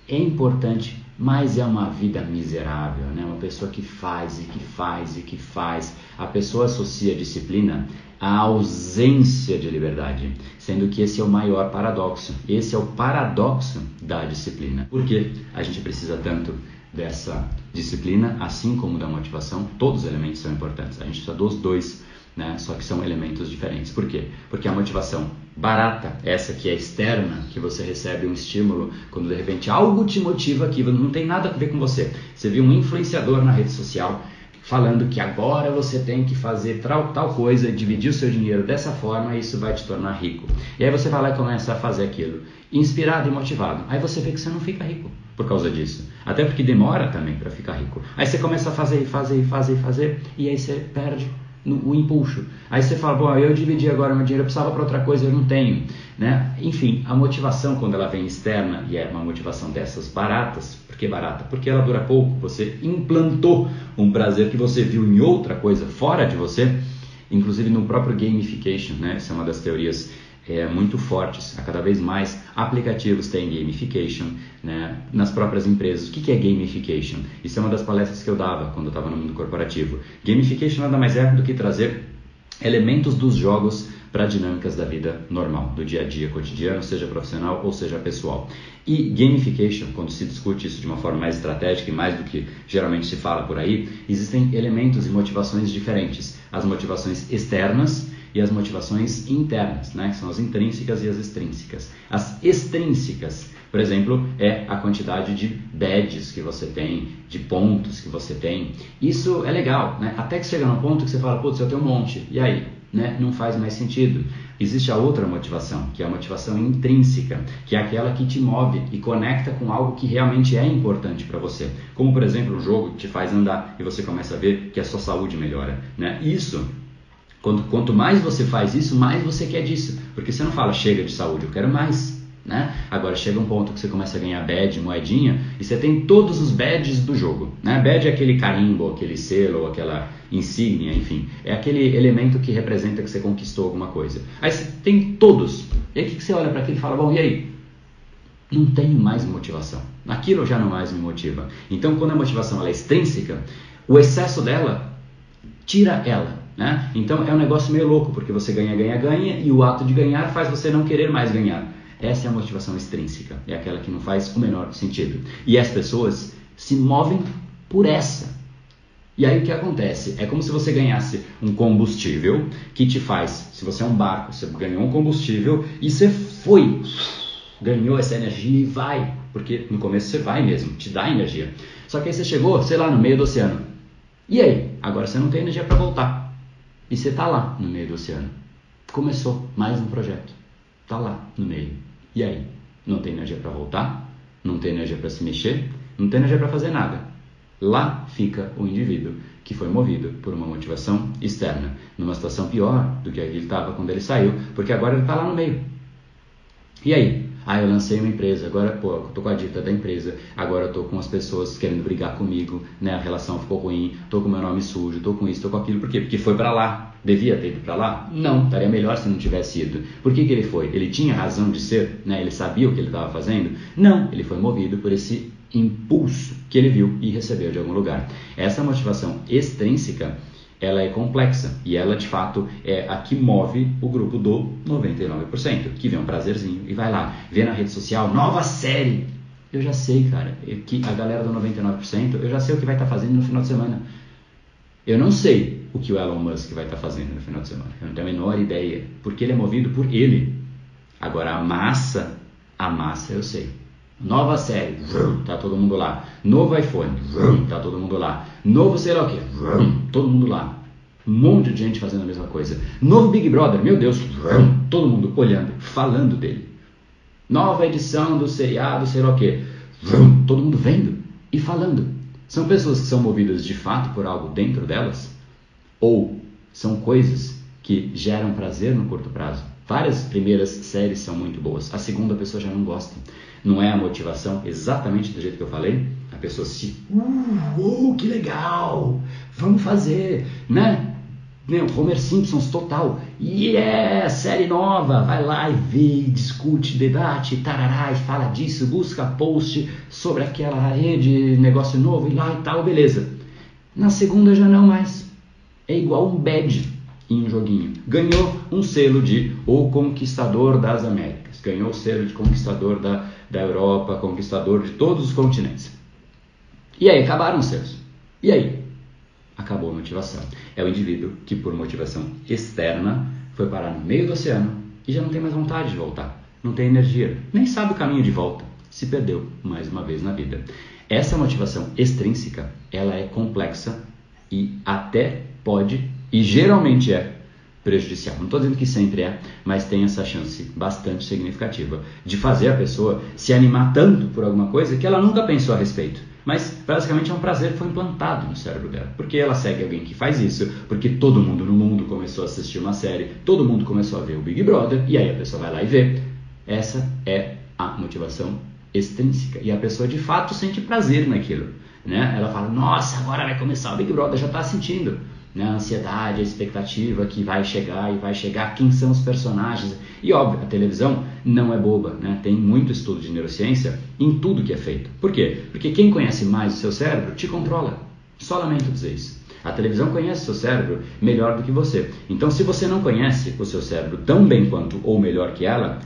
é importante, mas é uma vida miserável, né? Uma pessoa que faz e que faz e que faz. A pessoa associa a disciplina à ausência de liberdade, sendo que esse é o maior paradoxo. Esse é o paradoxo da disciplina. Por que a gente precisa tanto dessa disciplina, assim como da motivação? Todos os elementos são importantes. A gente precisa dos dois né? Só que são elementos diferentes. Por quê? Porque a motivação barata, essa que é externa, que você recebe um estímulo quando de repente algo te motiva que não tem nada a ver com você. Você viu um influenciador na rede social falando que agora você tem que fazer tal, tal coisa, dividir o seu dinheiro dessa forma e isso vai te tornar rico. E aí você vai lá e começa a fazer aquilo, inspirado e motivado. Aí você vê que você não fica rico por causa disso. Até porque demora também para ficar rico. Aí você começa a fazer, fazer, fazer, fazer e aí você perde no, o impulso. Aí você fala, bom, eu dividi agora meu dinheiro, eu precisava para outra coisa, eu não tenho. Né? Enfim, a motivação quando ela vem externa e é uma motivação dessas baratas, por que barata? Porque ela dura pouco, você implantou um prazer que você viu em outra coisa fora de você, inclusive no próprio gamification, né? Essa é uma das teorias é, muito fortes. A cada vez mais aplicativos têm gamification né, nas próprias empresas. O que, é gamification? Isso é uma das palestras que eu dava quando eu estava no mundo corporativo. Gamification nada mais é do que trazer elementos dos jogos para dinâmicas da vida normal, do dia a dia cotidiano, seja profissional ou seja pessoal. E gamification, quando se discute isso de uma forma mais estratégica e mais do que geralmente se fala por aí, existem elementos e motivações diferentes. As motivações externas, e as motivações internas, né, que são as intrínsecas e as extrínsecas. As extrínsecas, por exemplo, é a quantidade de badges que você tem, de pontos que você tem. Isso é legal, né? até que chega num ponto que você fala, putz, eu tenho um monte, e aí? Né? Não faz mais sentido. Existe a outra motivação, que é a motivação intrínseca, que é aquela que te move e conecta com algo que realmente é importante para você. Como, por exemplo, um jogo que te faz andar e você começa a ver que a sua saúde melhora. Né? Isso Quanto, quanto mais você faz isso, mais você quer disso. Porque você não fala, chega de saúde, eu quero mais. Né? Agora chega um ponto que você começa a ganhar badge, moedinha, e você tem todos os badges do jogo. Né? Badge é aquele carimbo, aquele selo, aquela insígnia, enfim. É aquele elemento que representa que você conquistou alguma coisa. Aí você tem todos. E aí o que você olha para aquilo e fala, bom, e aí? Não tenho mais motivação. Aquilo já não mais me motiva. Então, quando a motivação é extrínseca, o excesso dela tira ela. Né? Então é um negócio meio louco, porque você ganha, ganha, ganha, e o ato de ganhar faz você não querer mais ganhar. Essa é a motivação extrínseca, é aquela que não faz o menor sentido. E as pessoas se movem por essa. E aí o que acontece? É como se você ganhasse um combustível que te faz, se você é um barco, você ganhou um combustível e você foi, ganhou essa energia e vai, porque no começo você vai mesmo, te dá energia. Só que aí você chegou, sei lá, no meio do oceano. E aí? Agora você não tem energia para voltar. E você está lá no meio do oceano. Começou mais um projeto. Está lá no meio. E aí? Não tem energia para voltar? Não tem energia para se mexer? Não tem energia para fazer nada. Lá fica o indivíduo que foi movido por uma motivação externa, numa situação pior do que ele estava quando ele saiu, porque agora ele está lá no meio. E aí? Ah, eu lancei uma empresa, agora pô, eu tô com a dita da empresa, agora eu tô com as pessoas querendo brigar comigo, né? A relação ficou ruim, tô com meu nome sujo, tô com isso, tô com aquilo. Por quê? Porque foi para lá. Devia ter ido para lá? Não, estaria melhor se não tivesse ido. Por que, que ele foi? Ele tinha razão de ser, né? Ele sabia o que ele estava fazendo? Não, ele foi movido por esse impulso que ele viu e recebeu de algum lugar. Essa motivação extrínseca ela é complexa e ela de fato é a que move o grupo do 99%, que vê um prazerzinho e vai lá, vê na rede social, nova série. Eu já sei, cara, que a galera do 99%, eu já sei o que vai estar tá fazendo no final de semana. Eu não sei o que o Elon Musk vai estar tá fazendo no final de semana. Eu não tenho a menor ideia, porque ele é movido por ele. Agora a massa, a massa eu sei. Nova série, tá todo mundo lá. Novo iPhone, tá todo mundo lá. Novo sei lá o que, todo mundo lá. Um monte de gente fazendo a mesma coisa. Novo Big Brother, meu Deus, todo mundo olhando, falando dele. Nova edição do seriado, sei lá o que, todo mundo vendo e falando. São pessoas que são movidas de fato por algo dentro delas? Ou são coisas que geram prazer no curto prazo? Várias primeiras séries são muito boas, a segunda a pessoa já não gosta. Não é a motivação exatamente do jeito que eu falei? A pessoa se, uh, uh que legal, vamos fazer, né? Meu, Homer Simpsons total. Yeah, série nova, vai lá e vê, discute, debate, tarará, e fala disso, busca post sobre aquela rede, negócio novo e lá e tal, beleza. Na segunda já não mais. É igual um badge em um joguinho. Ganhou um selo de O Conquistador das Américas. Ganhou o selo de Conquistador da da Europa, conquistador de todos os continentes. E aí, acabaram os seus. E aí? Acabou a motivação. É o indivíduo que, por motivação externa, foi parar no meio do oceano e já não tem mais vontade de voltar. Não tem energia, nem sabe o caminho de volta. Se perdeu mais uma vez na vida. Essa motivação extrínseca, ela é complexa e até pode, e geralmente é, prejudicial. Não estou dizendo que sempre é, mas tem essa chance bastante significativa de fazer a pessoa se animar tanto por alguma coisa que ela nunca pensou a respeito. Mas basicamente é um prazer que foi implantado no cérebro dela. Porque ela segue alguém que faz isso, porque todo mundo no mundo começou a assistir uma série, todo mundo começou a ver o Big Brother, e aí a pessoa vai lá e vê. Essa é a motivação extrínseca. E a pessoa de fato sente prazer naquilo. Né? Ela fala, nossa, agora vai começar o Big Brother, já está sentindo né, a ansiedade, a expectativa que vai chegar e vai chegar, quem são os personagens. E óbvio, a televisão não é boba, né? tem muito estudo de neurociência em tudo que é feito. Por quê? Porque quem conhece mais o seu cérebro te controla. Só lamento dizer isso. A televisão conhece o seu cérebro melhor do que você. Então, se você não conhece o seu cérebro tão bem quanto ou melhor que ela,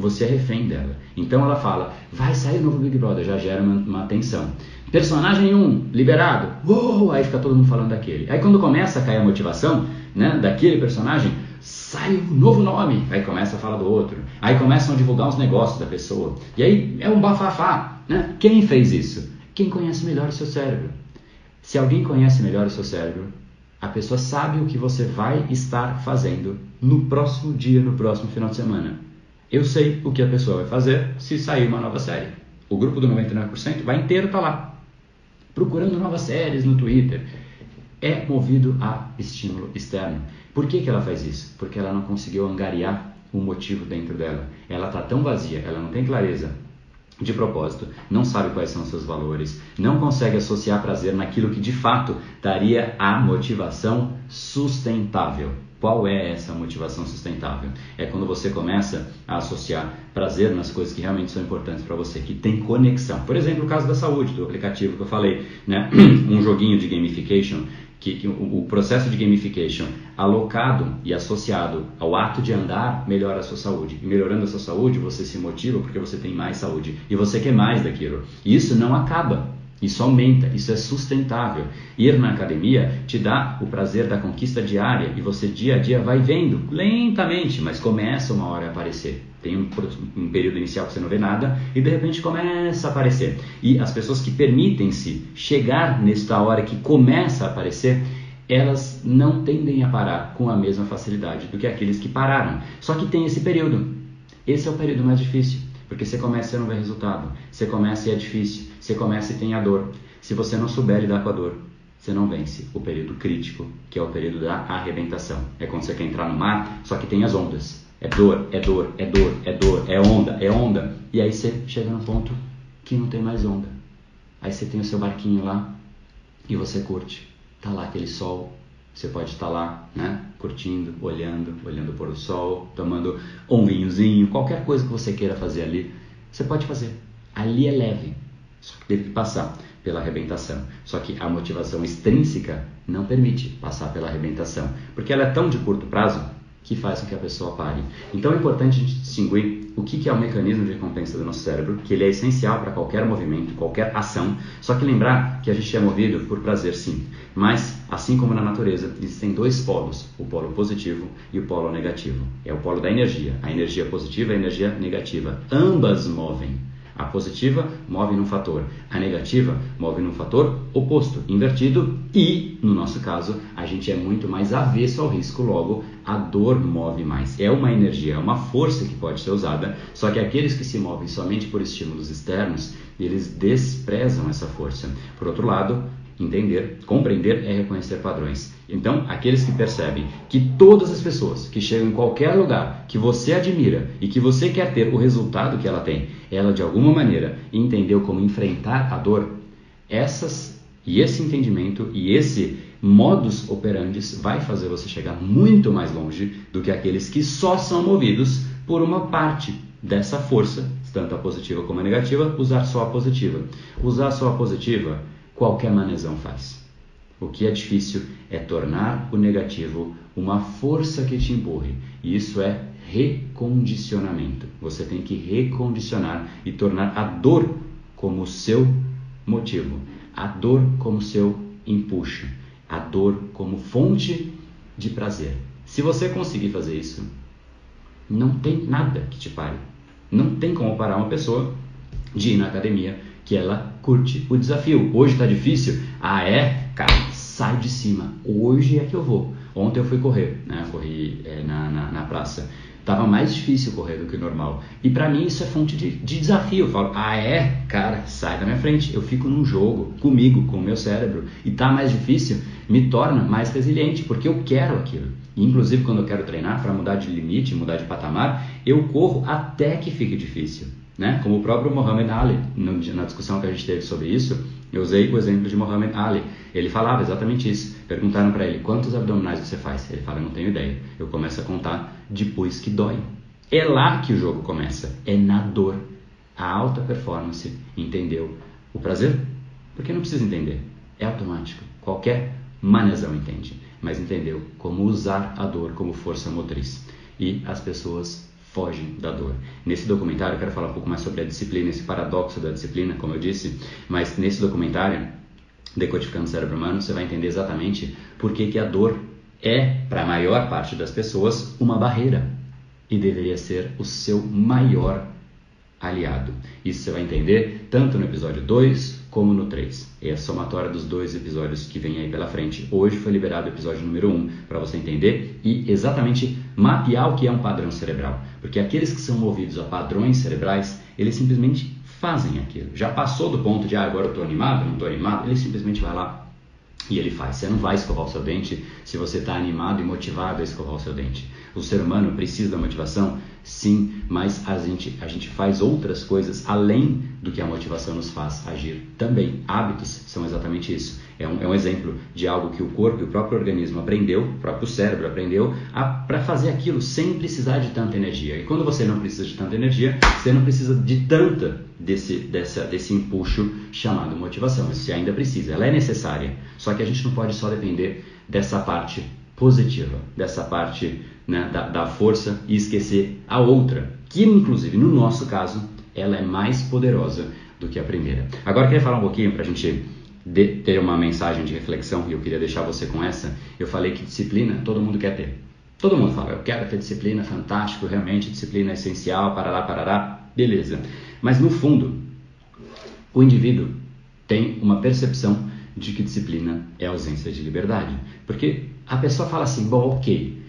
você é refém dela. Então ela fala, vai sair o novo Big Brother, já gera uma, uma tensão. Personagem 1, liberado. Uou, aí fica todo mundo falando daquele. Aí quando começa a cair a motivação né, daquele personagem, sai um novo nome. Aí começa a falar do outro. Aí começam a divulgar os negócios da pessoa. E aí é um bafafá. Né? Quem fez isso? Quem conhece melhor o seu cérebro. Se alguém conhece melhor o seu cérebro, a pessoa sabe o que você vai estar fazendo no próximo dia, no próximo final de semana. Eu sei o que a pessoa vai fazer se sair uma nova série. O grupo do 99% vai inteiro estar tá lá procurando novas séries no Twitter. É movido a estímulo externo. Por que, que ela faz isso? Porque ela não conseguiu angariar o motivo dentro dela. Ela está tão vazia, ela não tem clareza de propósito, não sabe quais são seus valores, não consegue associar prazer naquilo que de fato daria a motivação sustentável. Qual é essa motivação sustentável? É quando você começa a associar prazer nas coisas que realmente são importantes para você, que tem conexão. Por exemplo, o caso da saúde, do aplicativo que eu falei, né? um joguinho de gamification, que, que o, processo de gamification alocado e associado ao ato de andar melhora a sua saúde. E melhorando a sua saúde, você se motiva porque você tem mais saúde e você quer mais daquilo. E isso não acaba. Isso aumenta, isso é sustentável. Ir na academia te dá o prazer da conquista diária e você dia a dia vai vendo, lentamente, mas começa uma hora a aparecer. Tem um, um período inicial que você não vê nada e de repente começa a aparecer. E as pessoas que permitem-se chegar nesta hora que começa a aparecer, elas não tendem a parar com a mesma facilidade do que aqueles que pararam. Só que tem esse período. Esse é o período mais difícil. Porque você começa e não vê resultado. Você começa e é difícil. Você começa e tem a dor. Se você não souber lidar com a dor, você não vence o período crítico, que é o período da arrebentação. É quando você quer entrar no mar, só que tem as ondas. É dor, é dor, é dor, é dor, é onda, é onda. E aí você chega no ponto que não tem mais onda. Aí você tem o seu barquinho lá e você curte. Tá lá aquele sol, você pode estar lá, né, curtindo, olhando, olhando o sol, tomando um vinhozinho, qualquer coisa que você queira fazer ali, você pode fazer. Ali é leve, só que teve que passar pela arrebentação. Só que a motivação extrínseca não permite passar pela arrebentação, porque ela é tão de curto prazo que faz com que a pessoa pare. Então é importante a gente distinguir o que é o mecanismo de recompensa do nosso cérebro, que ele é essencial para qualquer movimento, qualquer ação. Só que lembrar que a gente é movido por prazer, sim. Mas, assim como na natureza, existem dois polos, o polo positivo e o polo negativo. É o polo da energia, a energia positiva e a energia negativa. Ambas movem. A positiva move num fator, a negativa move num fator oposto, invertido, e, no nosso caso, a gente é muito mais avesso ao risco, logo a dor move mais. É uma energia, é uma força que pode ser usada, só que aqueles que se movem somente por estímulos externos, eles desprezam essa força. Por outro lado, Entender, compreender é reconhecer padrões. Então, aqueles que percebem que todas as pessoas que chegam em qualquer lugar que você admira e que você quer ter o resultado que ela tem, ela de alguma maneira entendeu como enfrentar a dor, essas e esse entendimento e esse modus operandi vai fazer você chegar muito mais longe do que aqueles que só são movidos por uma parte dessa força, tanto a positiva como a negativa, usar só a positiva. Usar só a positiva qualquer manezão faz. O que é difícil é tornar o negativo uma força que te empurre. E isso é recondicionamento. Você tem que recondicionar e tornar a dor como seu motivo, a dor como seu empuxo, a dor como fonte de prazer. Se você conseguir fazer isso, não tem nada que te pare. Não tem como parar uma pessoa de ir na academia que ela curte o desafio. Hoje está difícil? Ah, é? Cara, sai de cima. Hoje é que eu vou. Ontem eu fui correr, né? Corri é, na, na, na praça. Tava mais difícil correr do que o normal. E para mim isso é fonte de, de, desafio. Eu falo, ah é? Cara, sai da minha frente. Eu fico num jogo comigo, com o meu cérebro. E tá mais difícil, me torna mais resiliente, porque eu quero aquilo. Inclusive quando eu quero treinar para mudar de limite, mudar de patamar, eu corro até que fique difícil. Né? Como o próprio Muhammad Ali, na discussão que a gente teve sobre isso, eu usei o exemplo de Muhammad Ali. Ele falava exatamente isso. Perguntaram para ele quantos abdominais você faz. Ele fala, não tenho ideia. Eu começo a contar depois que dói. É lá que o jogo começa. É na dor. A alta performance entendeu o prazer? Porque não precisa entender. É automático. Qualquer manezão entende. Mas entendeu como usar a dor como força motriz. E as pessoas fogem da dor. Nesse documentário, eu quero falar um pouco mais sobre a disciplina, esse paradoxo da disciplina, como eu disse, mas nesse documentário, Decodificando o Cérebro Humano, você vai entender exatamente por que, que a dor é, para a maior parte das pessoas, uma barreira e deveria ser o seu maior aliado. Isso você vai entender tanto no episódio 2 como no 3. É a somatória dos dois episódios que vem aí pela frente. Hoje foi liberado o episódio número 1 um, para você entender e exatamente mapear o que é um padrão cerebral. Porque aqueles que são movidos a padrões cerebrais, eles simplesmente fazem aquilo. Já passou do ponto de, ah, agora eu estou animado, não estou animado, ele simplesmente vai lá e ele faz. Você não vai escovar o seu dente se você está animado e motivado a escovar o seu dente. O ser humano precisa da motivação? Sim, mas a gente, a gente faz outras coisas além do que a motivação nos faz agir também. Hábitos são exatamente isso. É um, é um exemplo de algo que o corpo e o próprio organismo aprendeu, o próprio cérebro aprendeu para fazer aquilo sem precisar de tanta energia. E quando você não precisa de tanta energia, você não precisa de tanta desse, dessa, desse empuxo chamado motivação. Você ainda precisa, ela é necessária. Só que a gente não pode só depender dessa parte positiva, dessa parte né, da, da força e esquecer a outra, que inclusive no nosso caso ela é mais poderosa do que a primeira. Agora eu queria falar um pouquinho para a gente de, ter uma mensagem de reflexão e eu queria deixar você com essa. Eu falei que disciplina todo mundo quer ter. Todo mundo fala, eu quero ter disciplina, fantástico, realmente disciplina é essencial, parará, parará, beleza. Mas no fundo, o indivíduo tem uma percepção de que disciplina é ausência de liberdade. Porque a pessoa fala assim: bom, ok,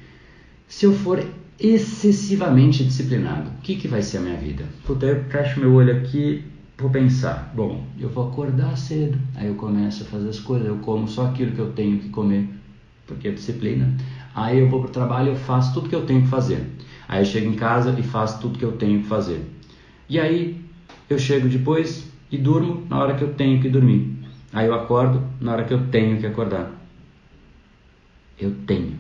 se eu for excessivamente disciplinado, o que, que vai ser a minha vida? Puta, eu fecho meu olho aqui, vou pensar: bom, eu vou acordar cedo, aí eu começo a fazer as coisas, eu como só aquilo que eu tenho que comer, porque é disciplina. Aí eu vou para o trabalho eu faço tudo que eu tenho que fazer. Aí eu chego em casa e faço tudo que eu tenho que fazer. E aí eu chego depois e durmo na hora que eu tenho que dormir. Aí eu acordo na hora que eu tenho que acordar. Eu tenho,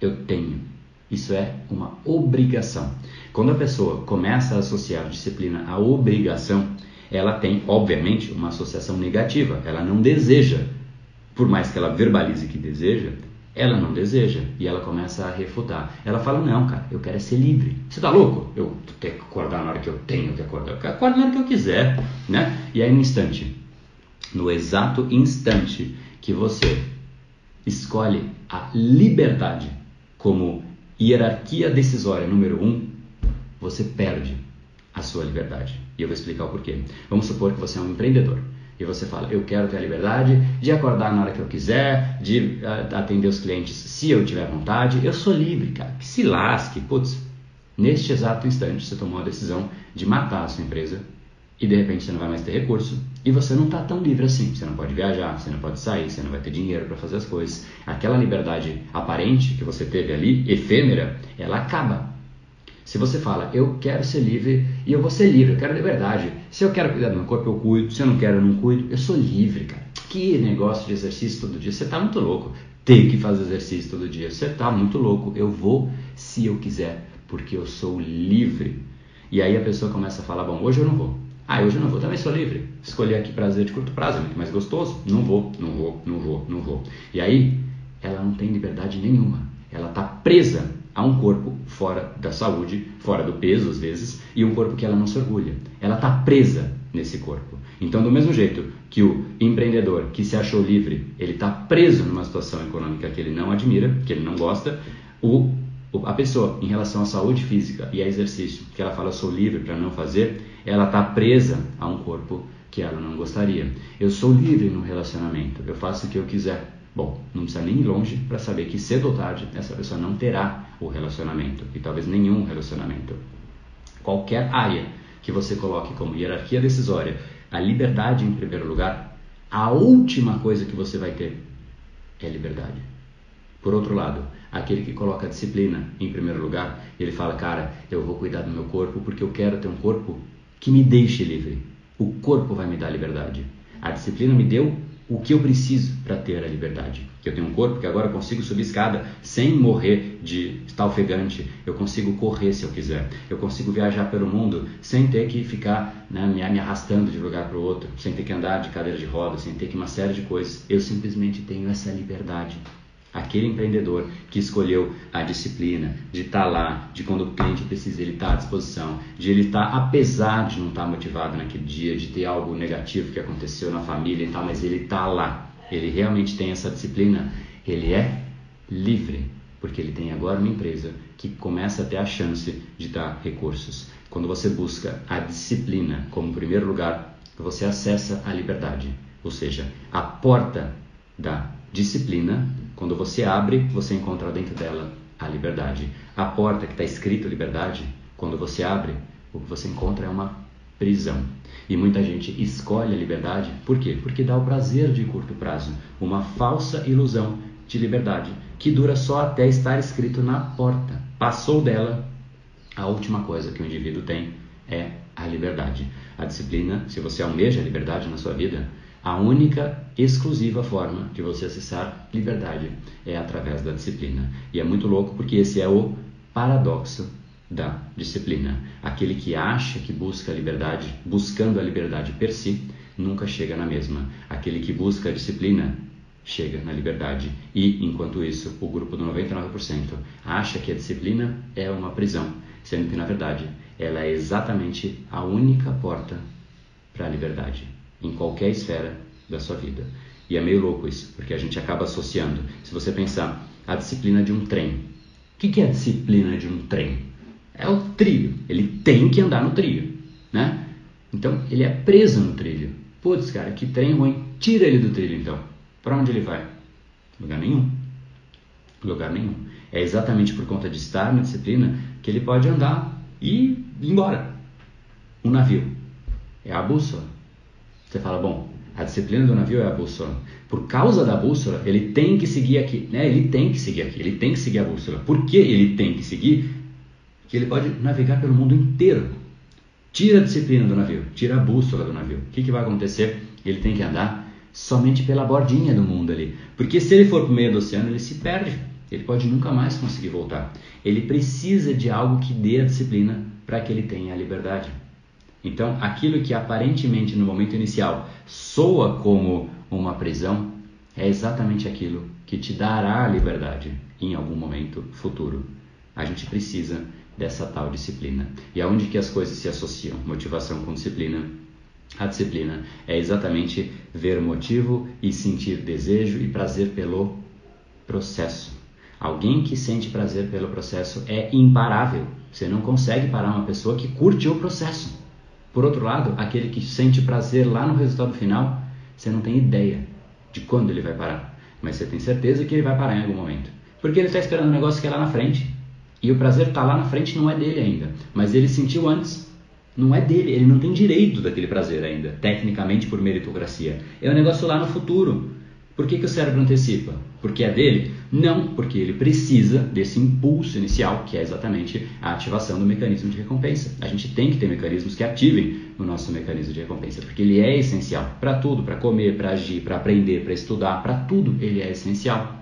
eu tenho. Isso é uma obrigação. Quando a pessoa começa a associar a disciplina à obrigação, ela tem, obviamente, uma associação negativa. Ela não deseja, por mais que ela verbalize que deseja, ela não deseja e ela começa a refutar. Ela fala: Não, cara, eu quero é ser livre. Você tá louco? Eu tenho que acordar na hora que eu tenho que acordar. Eu acordo na hora que eu quiser, né? E aí, no instante, no exato instante que você escolhe a liberdade como hierarquia decisória número um, você perde a sua liberdade. E eu vou explicar o porquê. Vamos supor que você é um empreendedor e você fala: Eu quero ter a liberdade de acordar na hora que eu quiser, de uh, atender os clientes se eu tiver vontade. Eu sou livre, cara. Que se lasque. Putz, neste exato instante você tomou a decisão de matar a sua empresa e de repente você não vai mais ter recurso e você não está tão livre assim. Você não pode viajar, você não pode sair, você não vai ter dinheiro para fazer as coisas. Aquela liberdade aparente que você teve ali, efêmera, ela acaba. Se você fala, eu quero ser livre e eu vou ser livre, eu quero liberdade. Se eu quero cuidar do meu corpo, eu cuido. Se eu não quero, eu não cuido. Eu sou livre, cara. Que negócio de exercício todo dia. Você está muito louco. Tem que fazer exercício todo dia. Você está muito louco. Eu vou se eu quiser, porque eu sou livre. E aí a pessoa começa a falar, bom, hoje eu não vou. Ah, hoje eu não vou, também sou livre. Escolher aqui prazer de curto prazo é muito mais gostoso. Não vou, não vou, não vou, não vou. E aí, ela não tem liberdade nenhuma. Ela está presa a um corpo fora da saúde, fora do peso às vezes, e um corpo que ela não se orgulha. Ela está presa nesse corpo. Então, do mesmo jeito que o empreendedor que se achou livre, ele está preso numa situação econômica que ele não admira, que ele não gosta, o a pessoa em relação à saúde física e a exercício, que ela fala eu sou livre para não fazer, ela está presa a um corpo que ela não gostaria. Eu sou livre no relacionamento, eu faço o que eu quiser. Bom, não precisa nem ir longe para saber que cedo ou tarde essa pessoa não terá o relacionamento e talvez nenhum relacionamento. Qualquer área que você coloque como hierarquia decisória, a liberdade em primeiro lugar, a última coisa que você vai ter é liberdade. Por outro lado, aquele que coloca a disciplina em primeiro lugar, ele fala, cara, eu vou cuidar do meu corpo porque eu quero ter um corpo que me deixe livre. O corpo vai me dar liberdade. A disciplina me deu o que eu preciso para ter a liberdade. Eu tenho um corpo que agora eu consigo subir escada sem morrer de estar ofegante. Eu consigo correr se eu quiser. Eu consigo viajar pelo mundo sem ter que ficar né, me, me arrastando de um lugar para o outro, sem ter que andar de cadeira de rodas, sem ter que uma série de coisas. Eu simplesmente tenho essa liberdade. Aquele empreendedor que escolheu a disciplina de estar tá lá, de quando o cliente precisa ele estar tá à disposição, de ele estar, tá, apesar de não estar motivado naquele dia, de ter algo negativo que aconteceu na família e tal, mas ele está lá, ele realmente tem essa disciplina, ele é livre, porque ele tem agora uma empresa que começa a ter a chance de dar recursos. Quando você busca a disciplina como primeiro lugar, você acessa a liberdade, ou seja, a porta da disciplina quando você abre, você encontra dentro dela a liberdade. A porta que está escrito liberdade, quando você abre, o que você encontra é uma prisão. E muita gente escolhe a liberdade, por quê? Porque dá o prazer de curto prazo, uma falsa ilusão de liberdade, que dura só até estar escrito na porta. Passou dela, a última coisa que o indivíduo tem é a liberdade. A disciplina, se você almeja a liberdade na sua vida, a única exclusiva forma de você acessar liberdade é através da disciplina. E é muito louco porque esse é o paradoxo da disciplina. Aquele que acha que busca a liberdade, buscando a liberdade per si, nunca chega na mesma. Aquele que busca a disciplina chega na liberdade. E, enquanto isso, o grupo do 99% acha que a disciplina é uma prisão, sendo que, na verdade, ela é exatamente a única porta para a liberdade em qualquer esfera da sua vida. E é meio louco isso, porque a gente acaba associando. Se você pensar a disciplina de um trem, o que é a disciplina de um trem? É o trilho. Ele tem que andar no trilho, né? Então ele é preso no trilho. Putz, cara, que trem ruim. Tira ele do trilho então. Para onde ele vai? Lugar nenhum. Lugar nenhum. É exatamente por conta de estar na disciplina que ele pode andar e ir embora. Um navio é a bússola. Você fala, bom, a disciplina do navio é a bússola. Por causa da bússola, ele tem que seguir aqui, né? Ele tem que seguir aqui, ele tem que seguir a bússola. Por que ele tem que seguir? Que ele pode navegar pelo mundo inteiro. Tira a disciplina do navio, tira a bússola do navio. O que, que vai acontecer? Ele tem que andar somente pela bordinha do mundo ali. Porque se ele for para o meio do oceano, ele se perde. Ele pode nunca mais conseguir voltar. Ele precisa de algo que dê a disciplina para que ele tenha a liberdade. Então, aquilo que aparentemente no momento inicial soa como uma prisão é exatamente aquilo que te dará a liberdade em algum momento futuro. A gente precisa dessa tal disciplina. E aonde que as coisas se associam? Motivação com disciplina. A disciplina é exatamente ver o motivo e sentir desejo e prazer pelo processo. Alguém que sente prazer pelo processo é imparável. Você não consegue parar uma pessoa que curte o processo. Por outro lado, aquele que sente prazer lá no resultado final, você não tem ideia de quando ele vai parar, mas você tem certeza que ele vai parar em algum momento. Porque ele está esperando um negócio que é lá na frente. E o prazer está lá na frente não é dele ainda, mas ele sentiu antes. Não é dele, ele não tem direito daquele prazer ainda, tecnicamente por meritocracia. É um negócio lá no futuro. Por que, que o cérebro antecipa? Porque é dele? Não, porque ele precisa desse impulso inicial, que é exatamente a ativação do mecanismo de recompensa. A gente tem que ter mecanismos que ativem o nosso mecanismo de recompensa, porque ele é essencial para tudo, para comer, para agir, para aprender, para estudar, para tudo ele é essencial.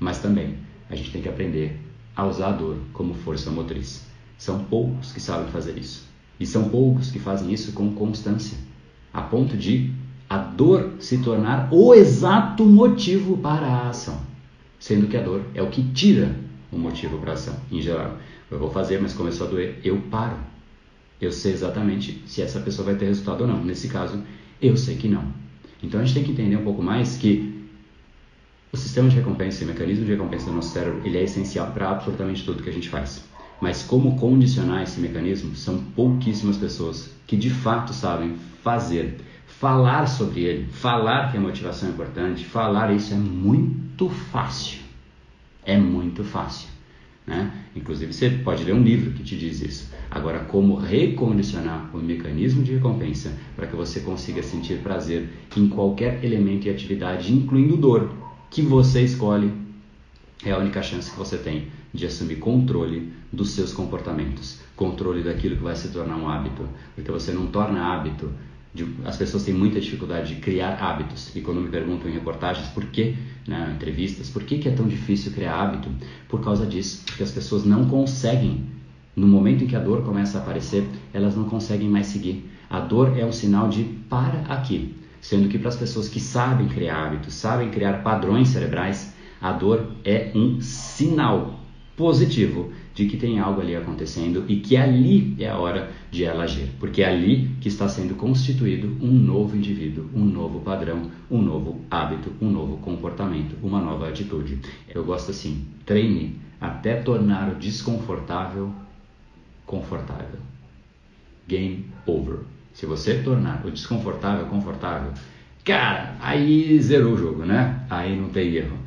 Mas também a gente tem que aprender a usar a dor como força motriz. São poucos que sabem fazer isso. E são poucos que fazem isso com constância, a ponto de a dor se tornar o exato motivo para a ação, sendo que a dor é o que tira o motivo para a ação. Em geral, eu vou fazer, mas começou a doer, eu paro. Eu sei exatamente se essa pessoa vai ter resultado ou não. Nesse caso, eu sei que não. Então a gente tem que entender um pouco mais que o sistema de recompensa o mecanismo de recompensa do nosso cérebro ele é essencial para absolutamente tudo que a gente faz. Mas como condicionar esse mecanismo, são pouquíssimas pessoas que de fato sabem fazer falar sobre ele, falar que a motivação é importante, falar isso é muito fácil. É muito fácil. Né? Inclusive, você pode ler um livro que te diz isso. Agora, como recondicionar o mecanismo de recompensa para que você consiga sentir prazer em qualquer elemento e atividade, incluindo dor, que você escolhe, é a única chance que você tem de assumir controle dos seus comportamentos, controle daquilo que vai se tornar um hábito. Porque você não torna hábito de, as pessoas têm muita dificuldade de criar hábitos. E quando me perguntam em reportagens por que, né, entrevistas, por que, que é tão difícil criar hábito? Por causa disso, porque as pessoas não conseguem, no momento em que a dor começa a aparecer, elas não conseguem mais seguir. A dor é um sinal de para aqui. Sendo que para as pessoas que sabem criar hábitos, sabem criar padrões cerebrais, a dor é um sinal positivo de que tem algo ali acontecendo e que ali é a hora de ela agir, porque é ali que está sendo constituído um novo indivíduo, um novo padrão, um novo hábito, um novo comportamento, uma nova atitude. Eu gosto assim, treine até tornar o desconfortável confortável. Game over. Se você tornar o desconfortável confortável, cara, aí zerou o jogo, né? Aí não tem erro.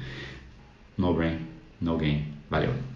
No brain, no game. Valeu.